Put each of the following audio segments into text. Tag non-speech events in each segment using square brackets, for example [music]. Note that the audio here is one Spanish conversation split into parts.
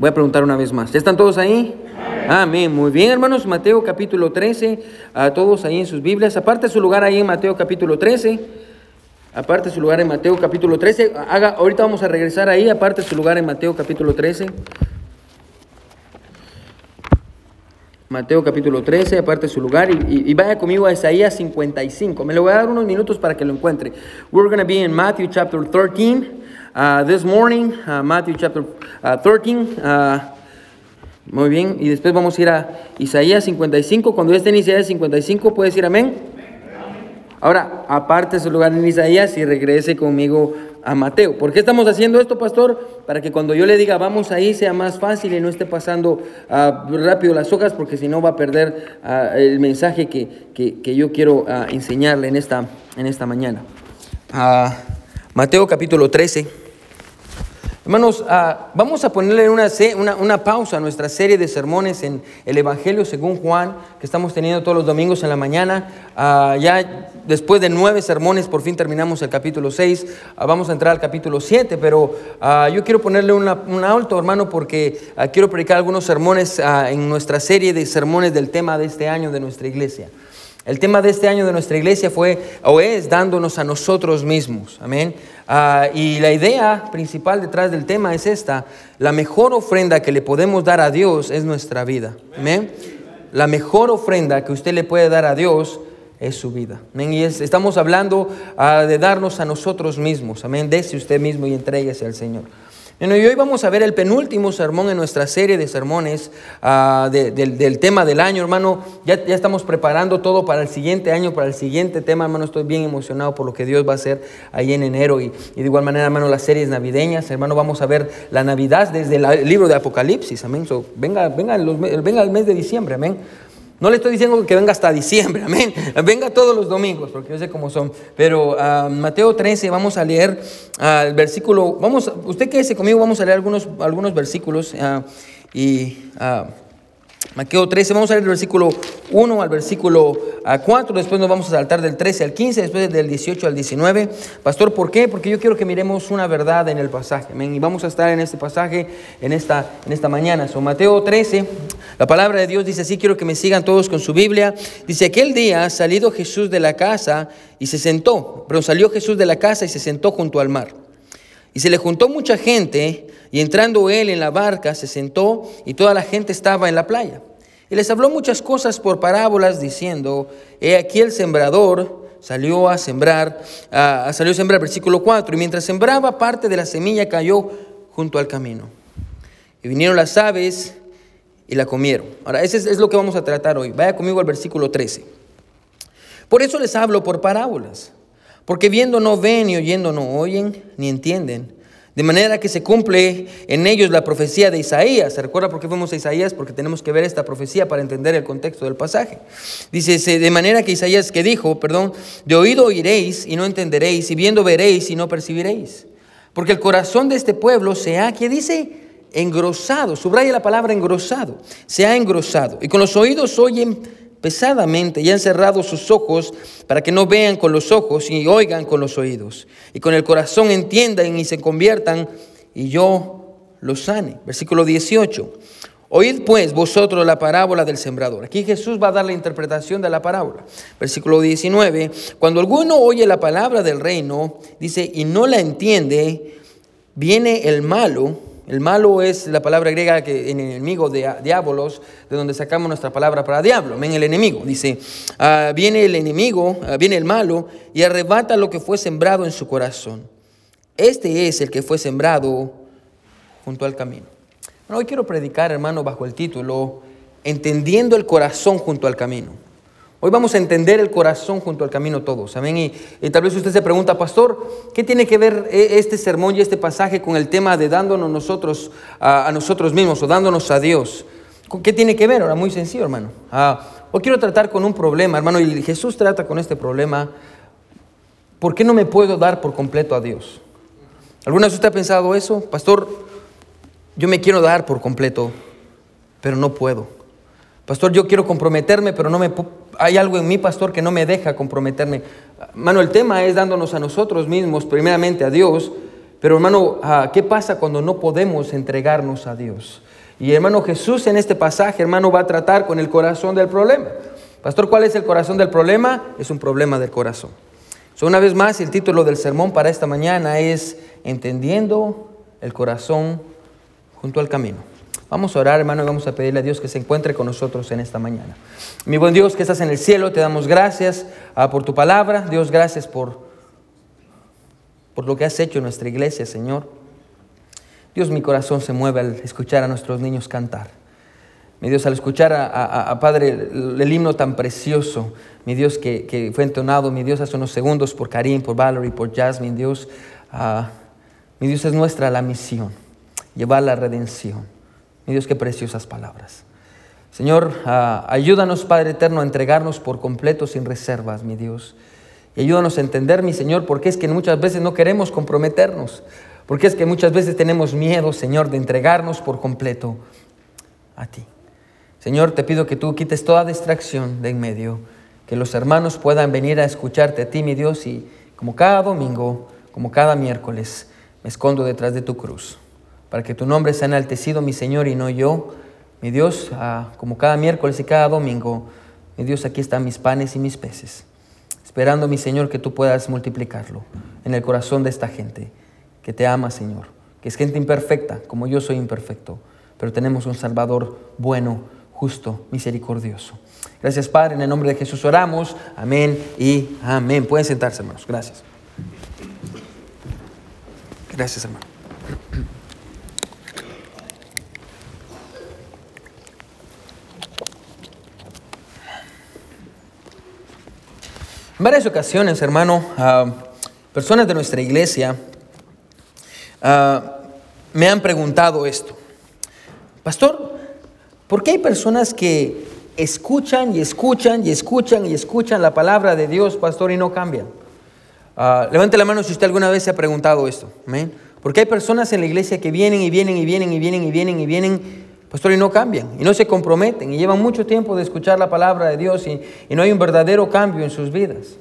Voy a preguntar una vez más. ¿Ya están todos ahí? Amén. Muy bien, hermanos. Mateo capítulo 13. A todos ahí en sus Biblias. Aparte su lugar ahí en Mateo capítulo 13. Aparte su lugar en Mateo capítulo 13. Haga, ahorita vamos a regresar ahí. Aparte su lugar en Mateo capítulo 13. Mateo capítulo 13, aparte su lugar, y, vaya conmigo a Isaías 55. Me lo voy a dar unos minutos para que lo encuentre. We're going to be in Matthew chapter 13 uh, this morning, uh, Matthew chapter 13. Uh, muy bien, y después vamos a ir a Isaías 55. Cuando ya esté en Isaías 55, puedes decir amén. Ahora, aparte su lugar en Isaías y regrese conmigo a Mateo. ¿Por qué estamos haciendo esto, pastor? Para que cuando yo le diga vamos ahí sea más fácil y no esté pasando ah, rápido las hojas, porque si no va a perder el mensaje que, yo quiero enseñarle en esta, en esta mañana. Mateo capítulo 13. Hermanos, ah, vamos a ponerle una, una, pausa a nuestra serie de sermones en el Evangelio según Juan, que estamos teniendo todos los domingos en la mañana. Ah, ya después de nueve sermones, por fin terminamos el capítulo 6. Ah, vamos a entrar al capítulo 7, pero yo quiero ponerle un alto, hermano, porque quiero predicar algunos sermones en nuestra serie de sermones del tema de este año de nuestra iglesia. El tema de este año de nuestra iglesia fue o es dándonos a nosotros mismos. Amén. Ah, y la idea principal detrás del tema es esta. La mejor ofrenda que le podemos dar a Dios es nuestra vida. Amén. La mejor ofrenda que usted le puede dar a Dios es su vida. Amén. Y estamos hablando ah, de darnos a nosotros mismos. Amén. Dese usted mismo y entréguese al Señor. Bueno, y hoy vamos a ver el penúltimo sermón en nuestra serie de sermones ah, del, tema del año, hermano. Ya, ya, estamos preparando todo para el siguiente año, para el siguiente tema, hermano. Estoy bien emocionado por lo que Dios va a hacer ahí en enero. Y, de igual manera, hermano, las series navideñas, hermano, vamos a ver la Navidad desde el libro de Apocalipsis, amén. venga, venga, venga el mes de diciembre, amén. No le estoy diciendo que venga hasta diciembre, [laughs] amén. Venga todos los domingos, porque yo sé cómo son. Pero uh, Mateo 13, vamos a leer uh, el versículo. Vamos, usted quédese conmigo, vamos a leer algunos, algunos versículos. Uh, y Mateo 13, vamos a leer el versículo 1 al versículo 4, después nos vamos a saltar del 13 al 15, después del 18 al 19. Pastor, ¿por qué? Porque yo quiero que miremos una verdad en el pasaje. Y vamos a estar en este pasaje en esta, en esta mañana. So, Mateo 13, la palabra de Dios dice así, quiero que me sigan todos con su Biblia. Dice, aquel día salido Jesús de la casa y se sentó, pero salió Jesús de la casa y se sentó junto al mar. Y se le juntó mucha gente, y entrando él en la barca, se sentó, y toda la gente estaba en la playa. Y les habló muchas cosas por parábolas, diciendo, he aquí el sembrador salió a sembrar, salió a sembrar, versículo 4, y mientras sembraba parte de la semilla cayó junto al camino. Y vinieron las aves y la comieron. Ahora, ese es lo que vamos a tratar hoy. Vaya conmigo al versículo 13. Por eso les hablo por parábolas porque viendo no ven y oyendo no oyen ni entienden. De manera que se cumple en ellos la profecía de Isaías. ¿Se recuerda por qué fuimos a Isaías? Porque tenemos que ver esta profecía para entender el contexto del pasaje. Dice, de manera que Isaías que dijo, perdón, de oído oiréis y no entenderéis, y viendo veréis y no percibiréis. Porque el corazón de este pueblo se ha, ¿qué dice? Engrosado. Subraya la palabra engrosado. Se ha engrosado. Y con los oídos oyen pesadamente y han cerrado sus ojos para que no vean con los ojos y oigan con los oídos, y con el corazón entiendan y se conviertan, y yo los sane. Versículo 18. Oíd pues vosotros la parábola del sembrador. Aquí Jesús va a dar la interpretación de la parábola. Versículo 19. Cuando alguno oye la palabra del reino, dice, y no la entiende, viene el malo el malo es la palabra griega que en enemigo de diabolos, de donde sacamos nuestra palabra para diablo, ven el enemigo. Dice, ah, viene el enemigo, ah, viene el malo y arrebata lo que fue sembrado en su corazón. Este es el que fue sembrado junto al camino. hoy quiero predicar, hermano, bajo el título, Entendiendo el corazón junto al camino. Hoy vamos a entender el corazón junto al camino todos. Amén. Y, tal vez usted se pregunta, pastor, ¿qué tiene que ver eh, este sermón y este pasaje con el tema de dándonos nosotros a, nosotros mismos o dándonos a Dios? ¿Qué tiene que ver? Ahora, muy sencillo, hermano. Ah, hoy quiero tratar con un problema, hermano, y Jesús trata con este problema. ¿Por qué no me puedo dar por completo a Dios? ¿Alguna vez usted ha pensado eso? Pastor, yo me quiero dar por completo, pero no puedo. Pastor, yo quiero comprometerme, pero no me hay algo en mi pastor que no me deja comprometerme. Mano, el tema es dándonos a nosotros mismos, primeramente a Dios, Pero hermano, ah, ¿qué pasa cuando no podemos entregarnos a Dios? Y hermano Jesús en este pasaje, hermano, va a tratar con el corazón del problema. Pastor, ¿cuál es el corazón del problema? Es un problema del corazón. So, una vez más, el título del sermón para esta mañana es Entendiendo el corazón junto al camino. Vamos a orar, hermano, y vamos a pedirle a Dios que se encuentre con nosotros en esta mañana. Mi buen Dios que estás en el cielo, te damos gracias ah, por tu palabra. Dios, gracias por, por lo que has hecho en nuestra iglesia, Señor. Dios, mi corazón se mueve al escuchar a nuestros niños cantar. Mi Dios, al escuchar a, Padre el, himno tan precioso, mi Dios, que, fue entonado, mi Dios, hace unos segundos por Karim, por Valerie, por Jasmine, Dios, ah, mi Dios es nuestra la misión, llevar la redención. Mi Dios, qué preciosas palabras. Señor, ah, ayúdanos, Padre eterno, a entregarnos por completo, sin reservas, mi Dios. Y ayúdanos a entender, mi Señor, por qué es que muchas veces no queremos comprometernos. Porque es que muchas veces tenemos miedo, Señor, de entregarnos por completo a ti. Señor, te pido que tú quites toda distracción de en medio, que los hermanos puedan venir a escucharte a ti, mi Dios, y como cada domingo, como cada miércoles, me escondo detrás de tu cruz, para que tu nombre sea enaltecido, mi Señor, y no yo. Mi Dios, ah, como cada miércoles y cada domingo, mi Dios, aquí están mis panes y mis peces, esperando, mi Señor, que tú puedas multiplicarlo en el corazón de esta gente que te ama, Señor, que es gente imperfecta, como yo soy imperfecto, pero tenemos un Salvador bueno, justo, misericordioso. Gracias, Padre, en el nombre de Jesús oramos. Amén y amén. Pueden sentarse, hermanos. Gracias. Gracias, hermano. En varias ocasiones, hermano, personas de nuestra iglesia ah, me han preguntado esto. Pastor, ¿por qué hay personas que escuchan y escuchan y escuchan y escuchan la palabra de Dios, pastor, y no cambian? Ah, levante la mano si usted alguna vez se ha preguntado esto. Porque hay personas en la iglesia que vienen y vienen y vienen y vienen y vienen y vienen, pastor, y no cambian, y no se comprometen, y llevan mucho tiempo de escuchar la palabra de Dios y, no hay un verdadero cambio en sus vidas.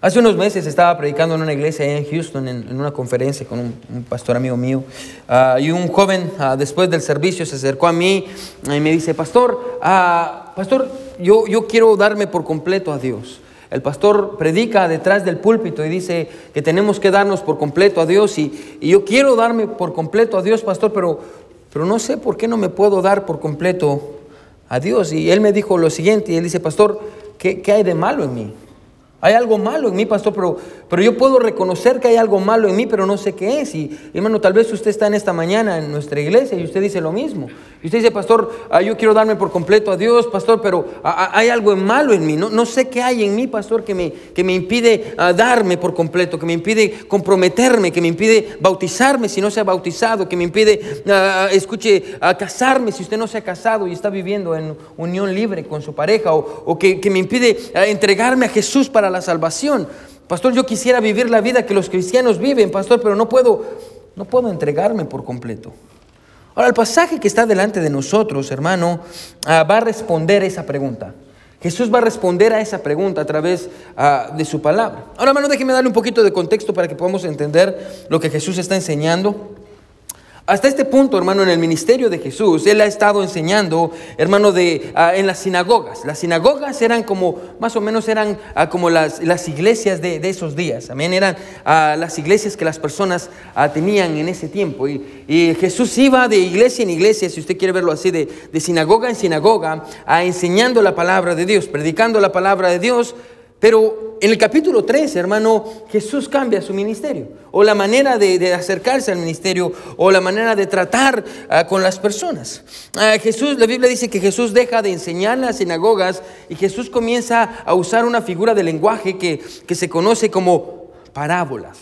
Hace unos meses estaba predicando en una iglesia en Houston, en, una conferencia con un, pastor amigo mío, ah, y un joven ah, después del servicio se acercó a mí y me dice, pastor, pastor, yo, yo quiero darme por completo a Dios. El pastor predica detrás del púlpito y dice que tenemos que darnos por completo a Dios y, yo quiero darme por completo a Dios, pastor, pero, pero no sé por qué no me puedo dar por completo a Dios. Y él me dijo lo siguiente, y él dice, pastor, ¿qué, qué hay de malo en mí? Hay algo malo en mí, pastor, pero, pero yo puedo reconocer que hay algo malo en mí, pero no sé qué es. Y hermano, tal vez usted está en esta mañana en nuestra iglesia y usted dice lo mismo. Y usted dice, pastor, ah, yo quiero darme por completo a Dios, pastor, pero ah, ah, hay algo malo en mí. No, no sé qué hay en mí, pastor, que me, que me impide darme por completo, que me impide comprometerme, que me impide bautizarme si no se ha bautizado, que me impide, escuche, casarme si usted no se ha casado y está viviendo en unión libre con su pareja, o, o que, que me impide entregarme a Jesús para la salvación. Pastor, yo quisiera vivir la vida que los cristianos viven, pastor, pero no puedo, no puedo entregarme por completo. Ahora, el pasaje que está delante de nosotros, hermano, ah, va a responder esa pregunta. Jesús va a responder a esa pregunta a través ah, de su palabra. Ahora, hermano, déjeme darle un poquito de contexto para que podamos entender lo que Jesús está enseñando. Hasta este punto, hermano, en el ministerio de Jesús, Él ha estado enseñando, hermano, de, ah, en las sinagogas. Las sinagogas eran como, más o menos eran ah, como las, las, iglesias de, de, esos días. También eran ah, las iglesias que las personas tenían en ese tiempo. Y, y, Jesús iba de iglesia en iglesia, si usted quiere verlo así, de, de sinagoga en sinagoga, enseñando la palabra de Dios, predicando la palabra de Dios pero en el capítulo 3, hermano, Jesús cambia su ministerio, o la manera de, acercarse al ministerio, o la manera de tratar ah, con las personas. Ah, Jesús, la Biblia dice que Jesús deja de enseñar en las sinagogas y Jesús comienza a usar una figura de lenguaje que, que se conoce como parábolas.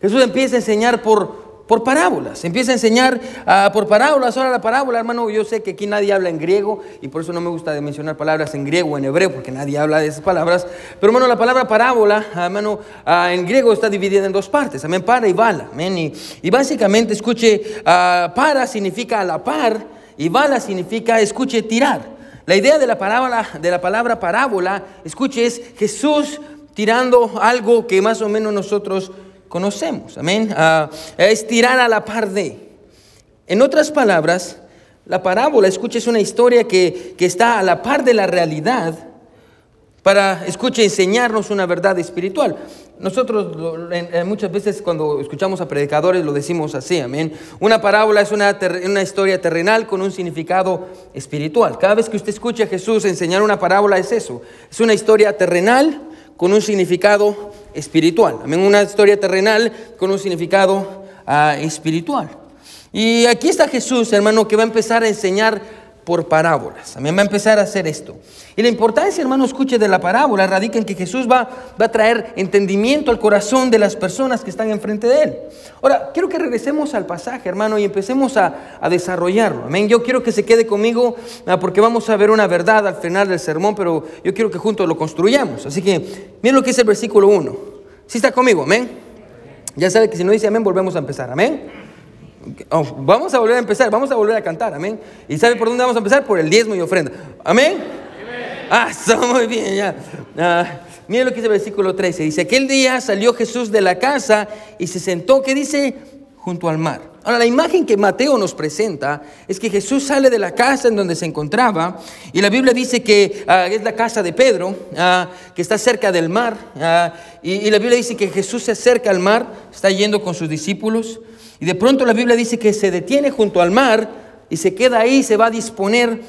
Jesús empieza a enseñar por, por parábolas. Empieza a enseñar ah, por parábolas. Ahora la parábola, hermano, yo sé que aquí nadie habla en griego y por eso no me gusta mencionar palabras en griego o en hebreo porque nadie habla de esas palabras. Pero hermano, la palabra parábola, hermano, ah, en griego está dividida en dos partes. Amén, para y bala. Amén. Y, básicamente, escuche, ah, para significa a la par y bala significa, escuche, tirar. La idea de la, parábola, de la palabra parábola, escuche, es Jesús tirando algo que más o menos nosotros conocemos. Amén. Ah, es tirar a la par de. En otras palabras, la parábola, escucha, es una historia que, que está a la par de la realidad para, escuche, enseñarnos una verdad espiritual. Nosotros muchas veces cuando escuchamos a predicadores lo decimos así, amén. Una parábola es una, una, historia terrenal con un significado espiritual. Cada vez que usted escucha a Jesús enseñar una parábola es eso, es una historia terrenal con un significado espiritual. Amén, una historia terrenal con un significado ah, espiritual. Y aquí está Jesús, hermano, que va a empezar a enseñar por parábolas. También va a empezar a hacer esto. Y la importancia, hermano, escuche de la parábola radica en que Jesús va, va a traer entendimiento al corazón de las personas que están enfrente de él. Ahora, quiero que regresemos al pasaje, hermano, y empecemos a, a desarrollarlo. Amén. Yo quiero que se quede conmigo ah, porque vamos a ver una verdad al final del sermón, pero yo quiero que juntos lo construyamos. Así que, miren lo que es el versículo 1. Si está conmigo, amén. Ya sabe que si no dice amén, volvemos a empezar, amén. Oh, vamos a volver a empezar, vamos a volver a cantar, amén. ¿Y sabe por dónde vamos a empezar? Por el diezmo y ofrenda. Amén. Ah, [laughs] está muy bien, ya. Ah, lo que dice el versículo 13. Dice, aquel día salió Jesús de la casa y se sentó, ¿qué dice? Junto al mar. Ahora, la imagen que Mateo nos presenta es que Jesús sale de la casa en donde se encontraba y la Biblia dice que ah, es la casa de Pedro, ah, que está cerca del mar. y, y la Biblia dice que Jesús se acerca al mar, está yendo con sus discípulos. Y de pronto la Biblia dice que se detiene junto al mar y se queda ahí y se va a disponer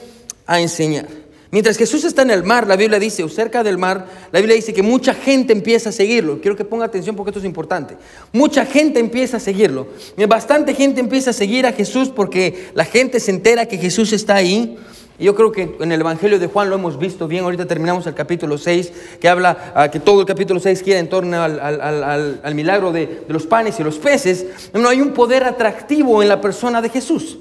a enseñar. Mientras Jesús está en el mar, la Biblia dice, o cerca del mar, la Biblia dice que mucha gente empieza a seguirlo. Quiero que ponga atención porque esto es importante. Mucha gente empieza a seguirlo. Bastante gente empieza a seguir a Jesús porque la gente se entera que Jesús está ahí. Y yo creo que en el Evangelio de Juan lo hemos visto bien. Ahorita terminamos el capítulo 6, que habla ah, que todo el capítulo 6 gira en torno al, milagro de, los panes y los peces. No hay un poder atractivo en la persona de Jesús.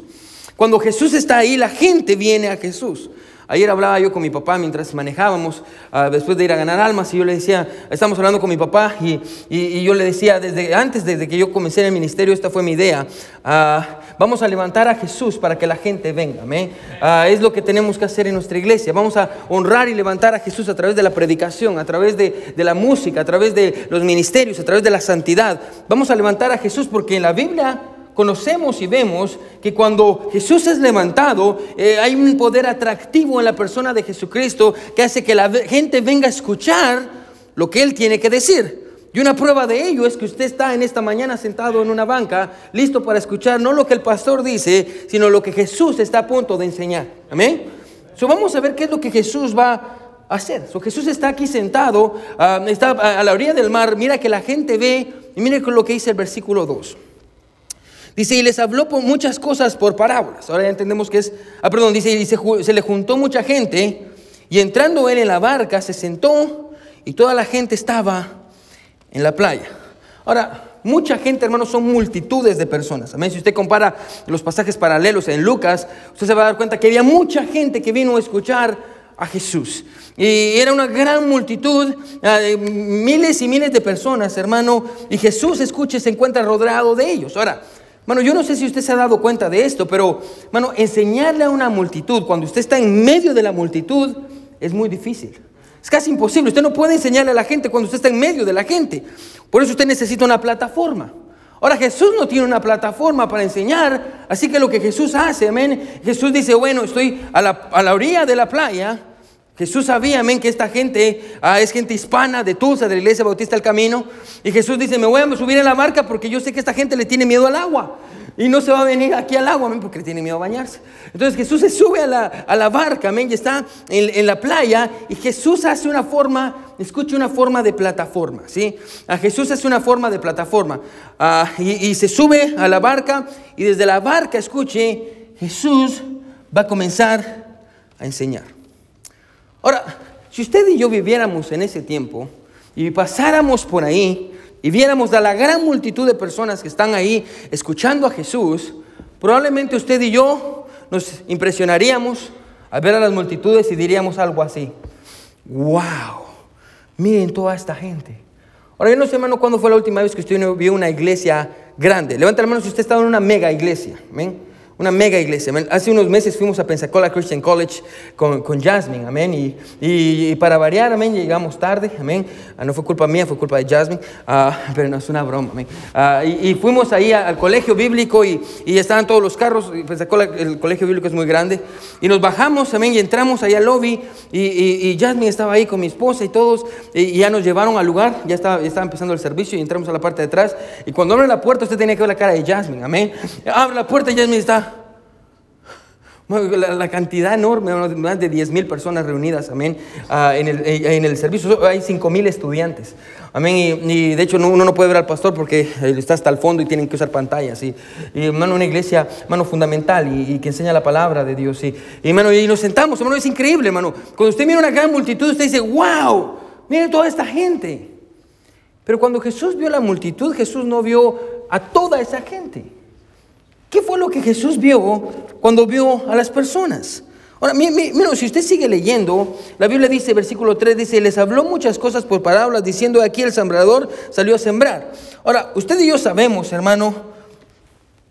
Cuando Jesús está ahí, la gente viene a Jesús. Ayer hablaba yo con mi papá mientras manejábamos, ah, después de ir a ganar almas, y yo le decía, estamos hablando con mi papá, y, yo le decía, desde antes, desde que yo comencé en el ministerio, esta fue mi idea, ah, vamos a levantar a Jesús para que la gente venga, ah, es lo que tenemos que hacer en nuestra iglesia, vamos a honrar y levantar a Jesús a través de la predicación, a través de, de la música, a través de los ministerios, a través de la santidad, vamos a levantar a Jesús porque en la Biblia conocemos y vemos que cuando Jesús es levantado, eh, hay un poder atractivo en la persona de Jesucristo que hace que la gente venga a escuchar lo que Él tiene que decir. Y una prueba de ello es que usted está en esta mañana sentado en una banca, listo para escuchar no lo que el pastor dice, sino lo que Jesús está a punto de enseñar. Amén. So, vamos a ver qué es lo que Jesús va a hacer. So, Jesús está aquí sentado, ah, está a la orilla del mar, mira que la gente ve, y mire lo que dice el versículo 2. Dice, y les habló por muchas cosas por parábolas. Ahora ya entendemos que es, ah, perdón, dice, y se, le juntó mucha gente, y entrando él en la barca, se sentó, y toda la gente estaba en la playa. Ahora, mucha gente, hermanos, son multitudes de personas. Amén. Si usted compara los pasajes paralelos en Lucas, usted se va a dar cuenta que había mucha gente que vino a escuchar a Jesús. Y era una gran multitud, ah, miles y miles de personas, hermano, y Jesús, escuche, se encuentra rodeado de ellos. Ahora, Bueno, yo no sé si usted se ha dado cuenta de esto, pero, bueno, enseñarle a una multitud cuando usted está en medio de la multitud es muy difícil. Es casi imposible. Usted no puede enseñarle a la gente cuando usted está en medio de la gente. Por eso usted necesita una plataforma. Ahora Jesús no tiene una plataforma para enseñar, así que lo que Jesús hace, amén, Jesús dice, bueno, estoy a la, a la orilla de la playa, Jesús sabía, amén, que esta gente ah, es gente hispana de Tulsa, de la iglesia bautista del camino. Y Jesús dice, me voy a subir en la barca porque yo sé que esta gente le tiene miedo al agua. Y no se va a venir aquí al agua, amén, porque le tiene miedo a bañarse. Entonces Jesús se sube a la, barca, amén, y está en, la playa. Y Jesús hace una forma, escuche una forma de plataforma, ¿sí? A Jesús hace una forma de plataforma. Ah, y, y se sube a la barca y desde la barca, escuche, Jesús va a comenzar a enseñar. Ahora, si usted y yo viviéramos en ese tiempo y pasáramos por ahí y viéramos a la gran multitud de personas que están ahí escuchando a Jesús, probablemente usted y yo nos impresionaríamos al ver a las multitudes y diríamos algo así, wow, miren toda esta gente. Ahora yo no sé, hermano, cuándo fue la última vez que usted vio una iglesia grande. Levanta la mano si usted estaba en una mega iglesia. Una mega iglesia. Hace unos meses fuimos a Pensacola Christian College con, con Jasmine, amén. Y, y- para variar, amén, llegamos tarde, amén. Ah, no fue culpa mía, fue culpa de Jasmine, ah, [laughs] pero no es una broma, amén. Ah, y, y fuimos ahí al colegio bíblico y, y estaban todos los carros. Pensacola, el colegio bíblico es muy grande. Y nos bajamos, amén, y entramos ahí al lobby. Y, Jasmine estaba ahí con mi esposa y todos. Y, ya nos llevaron al lugar, ya estaba, estaba empezando el servicio y entramos a la parte de atrás. Y cuando abre la puerta, usted tenía que ver la cara de Jasmine, amén. Abre la puerta y Jasmine está. La, cantidad enorme, más de 10 mil personas reunidas, amén, ah, en, el, en el servicio. Hay 5 mil estudiantes, amén. Y, de hecho no- uno no puede ver al pastor porque eh, está hasta el fondo y tienen que usar pantallas. Y, y hermano, una iglesia, hermano, fundamental y, que enseña la palabra de Dios. Y, y, y nos sentamos, hermano, es increíble, hermano. Cuando usted mira una gran multitud, usted dice, wow, mire toda esta gente. Pero cuando Jesús vio la multitud, Jesús no vio a toda esa gente. ¿Qué fue lo que Jesús vio cuando vio a las personas? Ahora, mi- mi- mira, si usted sigue leyendo, la Biblia dice, versículo 3, dice, les habló muchas cosas por parábolas, diciendo, aquí el sembrador salió a sembrar. Ahora, usted y yo sabemos, hermano,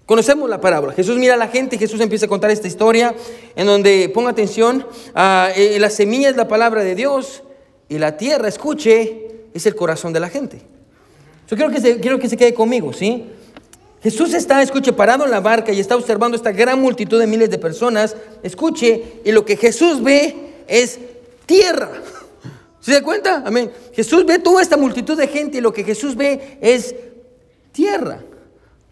conocemos la parábola. Jesús mira a la gente y Jesús empieza a contar esta historia en donde, ponga atención, ah, eh, la semilla es la palabra de Dios y la tierra, escuche, es el corazón de la gente. Yo quiero que se, quiero que se quede conmigo, ¿sí? Jesús está, escuche, parado en la barca y está observando esta gran multitud de miles de personas. Escuche, y lo que Jesús ve es tierra. [laughs] ¿Se da cuenta? Amén. Jesús ve toda esta multitud de gente y lo que Jesús ve es tierra.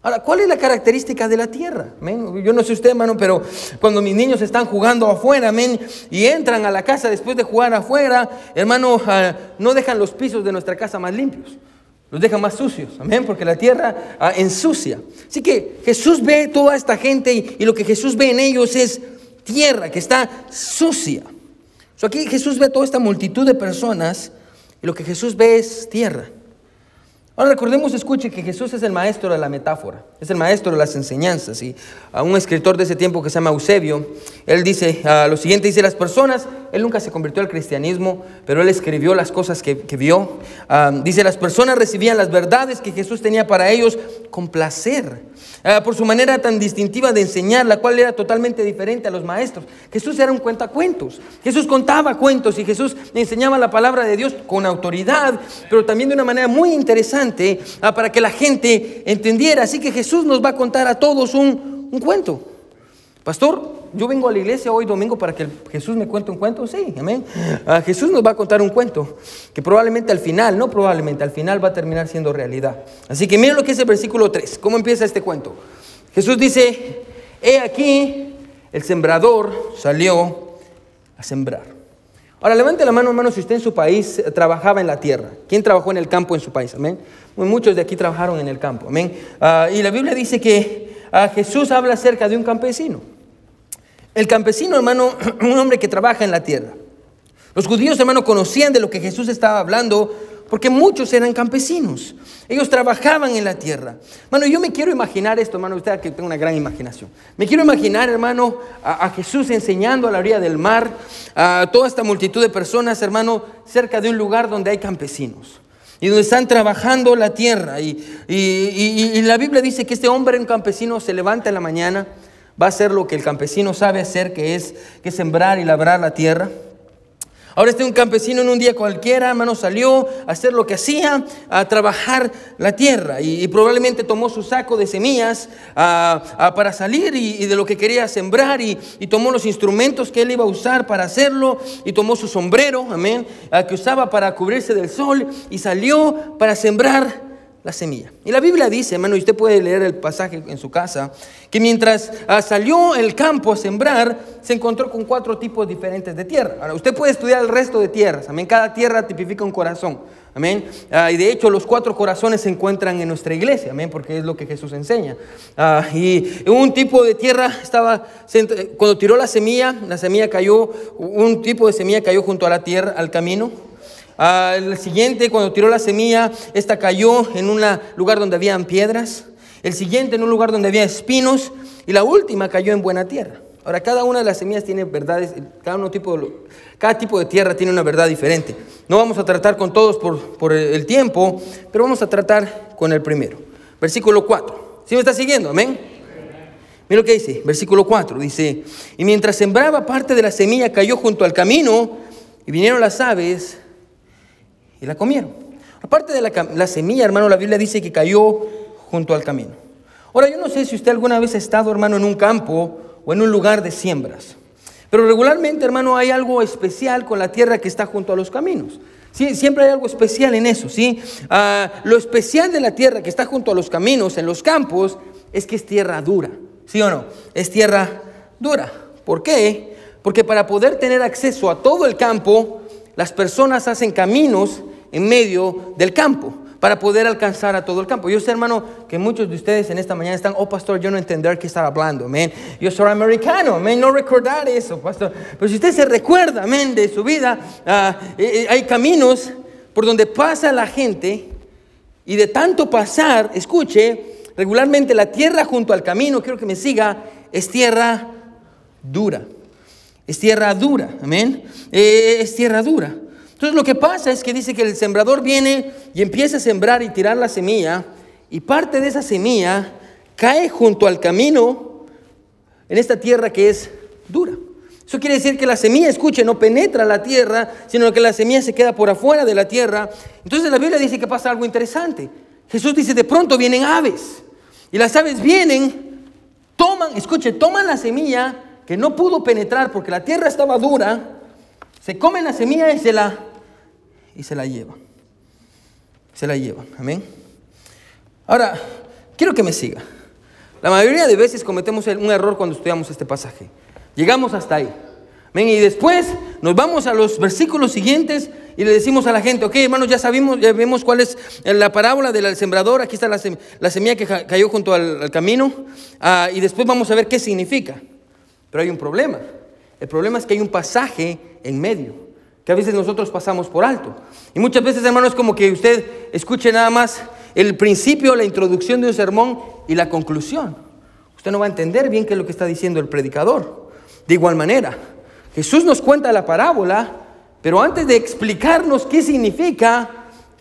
Ahora, ¿cuál es la característica de la tierra? Amén. Yo no sé usted, hermano, pero cuando mis niños están jugando afuera, amén, y entran a la casa después de jugar afuera, hermano, ah, no dejan los pisos de nuestra casa más limpios. Los deja más sucios, amén, porque la tierra ah, ensucia. Así que Jesús ve toda esta gente y, lo que Jesús ve en ellos es tierra que está sucia. Aquí Jesús ve toda esta multitud de personas y lo que Jesús ve es tierra. Ahora recordemos, escuche, que Jesús es el maestro de la metáfora, es el maestro de las enseñanzas. Y a un escritor de ese tiempo que se llama Eusebio, él dice ah, lo siguiente, dice, las personas, él nunca se convirtió al cristianismo, pero él escribió las cosas que, que vio. Ah, dice, las personas recibían las verdades que Jesús tenía para ellos con placer, ah, por su manera tan distintiva de enseñar, la cual era totalmente diferente a los maestros. Jesús era un cuentacuentos, Jesús contaba cuentos y Jesús enseñaba la palabra de Dios con autoridad, pero también de una manera muy interesante ah, para que la gente entendiera. Así que Jesús nos va a contar a todos un, un cuento. Pastor, yo vengo a la iglesia hoy domingo para que Jesús me cuente un cuento. Sí, amén. Ah, Jesús nos va a contar un cuento que probablemente al final, no probablemente, al final va a terminar siendo realidad. Así que miren lo que es el versículo 3. ¿Cómo empieza este cuento? Jesús dice, he aquí, el sembrador salió a sembrar. Ahora levante la mano, hermano, si usted en su país eh, trabajaba en la tierra. ¿Quién trabajó en el campo en su país? Amén. Muchos de aquí trabajaron en el campo. Amén. Ah, y la Biblia dice que ah, Jesús habla acerca de un campesino. El campesino, hermano, [clears throat] un hombre que trabaja en la tierra. Los judíos, hermano, conocían de lo que Jesús estaba hablando porque muchos eran campesinos. Ellos trabajaban en la tierra. Hermano, yo me quiero imaginar esto, hermano, usted que tengo una gran imaginación. Me quiero imaginar, hermano, a, Jesús enseñando a la orilla del mar, a toda esta multitud de personas, hermano, cerca de un lugar donde hay campesinos. Y donde están trabajando la tierra. Y, y- y- y la Biblia dice que este hombre, un campesino, se levanta en la mañana, va a hacer lo que el campesino sabe hacer, que es, que sembrar y labrar la tierra. Ahora este un campesino en un día cualquiera, hermano, salió a hacer lo que hacía, a trabajar la tierra y, probablemente tomó su saco de semillas para salir y, de lo que quería sembrar y, y tomó los instrumentos que él iba a usar para hacerlo y tomó su sombrero, amén, que usaba para cubrirse del sol y salió para sembrar la semilla. Y la Biblia dice, hermano, y usted puede leer el pasaje en su casa, que mientras ah, salió el campo a sembrar, se encontró con cuatro tipos diferentes de tierra. Ahora, usted puede estudiar el resto de tierras, amén. Cada tierra tipifica un corazón, amén. Ah, y de hecho, los cuatro corazones se encuentran en nuestra iglesia, amén, porque es lo que Jesús enseña. Ah, y un tipo de tierra estaba, cuando tiró la semilla, la semilla cayó, un tipo de semilla cayó junto a la tierra, al camino. Ah, el siguiente, cuando tiró la semilla, esta cayó en un lugar donde habían piedras. El siguiente en un lugar donde había espinos. Y la última cayó en buena tierra. Ahora, cada una de las semillas tiene verdades, cada, uno tipo de, cada tipo de tierra tiene una verdad diferente. No vamos a tratar con todos por, por el tiempo, pero vamos a tratar con el primero. Versículo 4. ¿Sí me está siguiendo? Amén. Mira lo que dice, versículo 4, dice, y mientras sembraba parte de la semilla cayó junto al camino y vinieron las aves y la comieron. Aparte de la, la semilla, hermano, la Biblia dice que cayó junto al camino. Ahora, yo no sé si usted alguna vez ha estado, hermano, en un campo o en un lugar de siembras. Pero regularmente, hermano, hay algo especial con la tierra que está junto a los caminos. Siempre hay algo especial en eso, ¿sí? Ah, lo especial de la tierra que está junto a los caminos, en los campos, es que es tierra dura, ¿sí o no? Es tierra dura. ¿Por qué? Porque para poder tener acceso a todo el campo, las personas hacen caminos en medio del campo para poder alcanzar a todo el campo. Yo sé, hermano, que muchos de ustedes en esta mañana están, oh, pastor, yo no entender qué está hablando, amén. Yo soy americano, amén, no recordar eso, pastor. Pero si usted se recuerda, amén, de su vida, ah, eh, eh, hay caminos por donde pasa la gente y de tanto pasar, escuche, regularmente la tierra junto al camino, quiero que me siga, es tierra dura. Es tierra dura, amén. Eh, es tierra dura. Entonces lo que pasa es que dice que el sembrador viene y empieza a sembrar y tirar la semilla y parte de esa semilla cae junto al camino en esta tierra que es dura. Eso quiere decir que la semilla, escuche, no penetra la tierra, sino que la semilla se queda por afuera de la tierra. Entonces la Biblia dice que pasa algo interesante. Jesús dice, de pronto vienen aves. Y las aves vienen, toman, escuche, toman la semilla que no pudo penetrar porque la tierra estaba dura se comen la semilla y se la, y se la llevan. Se la. Amén. Ahora, quiero que me siga. La mayoría de veces cometemos un error cuando estudiamos este pasaje. Llegamos hasta ahí. Amén. Y después nos vamos a los versículos siguientes y le decimos a la gente, ok hermanos, ya sabemos, ya vemos cuál es la parábola del sembrador, aquí está la, semilla que cayó junto al, camino, ah, y después vamos a ver qué significa. Pero hay un problema. El problema es que hay un pasaje en medio, que a veces nosotros pasamos por alto. Y muchas veces, hermanos, como que usted escuche nada más el principio, la introducción de un sermón y la conclusión. Usted no va a entender bien qué es lo que está diciendo el predicador. De igual manera, Jesús nos cuenta la parábola, pero antes de explicarnos qué significa,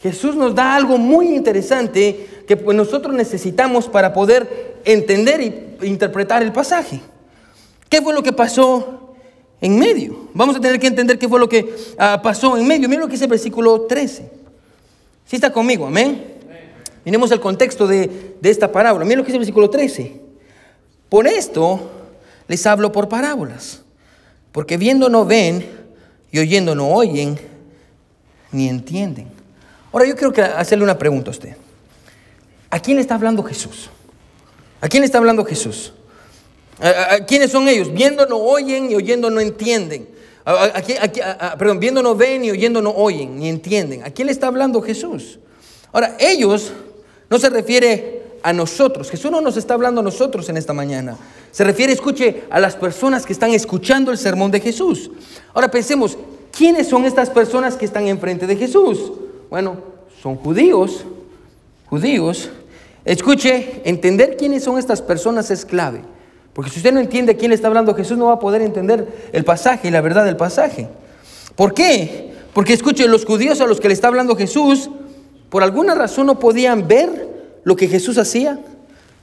Jesús nos da algo muy interesante que pues, nosotros necesitamos para poder entender e interpretar el pasaje. ¿Qué fue lo que pasó en medio. Vamos a tener que entender qué fue lo que ah, pasó en medio. Mira lo que dice el versículo 13. Si está conmigo, amén. Miremos el contexto de, de esta parábola. Mira lo que dice el versículo 13. Por esto les hablo por parábolas, porque viendo no ven y oyendo no oyen, ni entienden. Ahora yo quiero hacerle una pregunta a usted. ¿A quién le está hablando Jesús? ¿A quién le está hablando Jesús? ¿Quiénes son ellos? Viendo no oyen y oyendo no entienden. perdón, viendo no ven y oyendo no oyen ni entienden. ¿A quién le está hablando Jesús? Ahora, ellos no se refiere a nosotros. Jesús no nos está hablando a nosotros en esta mañana. Se refiere, escuche, a las personas que están escuchando el sermón de Jesús. Ahora pensemos, ¿quiénes son estas personas que están enfrente de Jesús? Bueno, son judíos, judíos. Escuche, entender quiénes son estas personas es clave. Porque si usted no entiende a quién le está hablando Jesús, no va a poder entender el pasaje y la verdad del pasaje. ¿Por qué? Porque escuche, los judíos a los que le está hablando Jesús, por alguna razón no podían ver lo que Jesús hacía,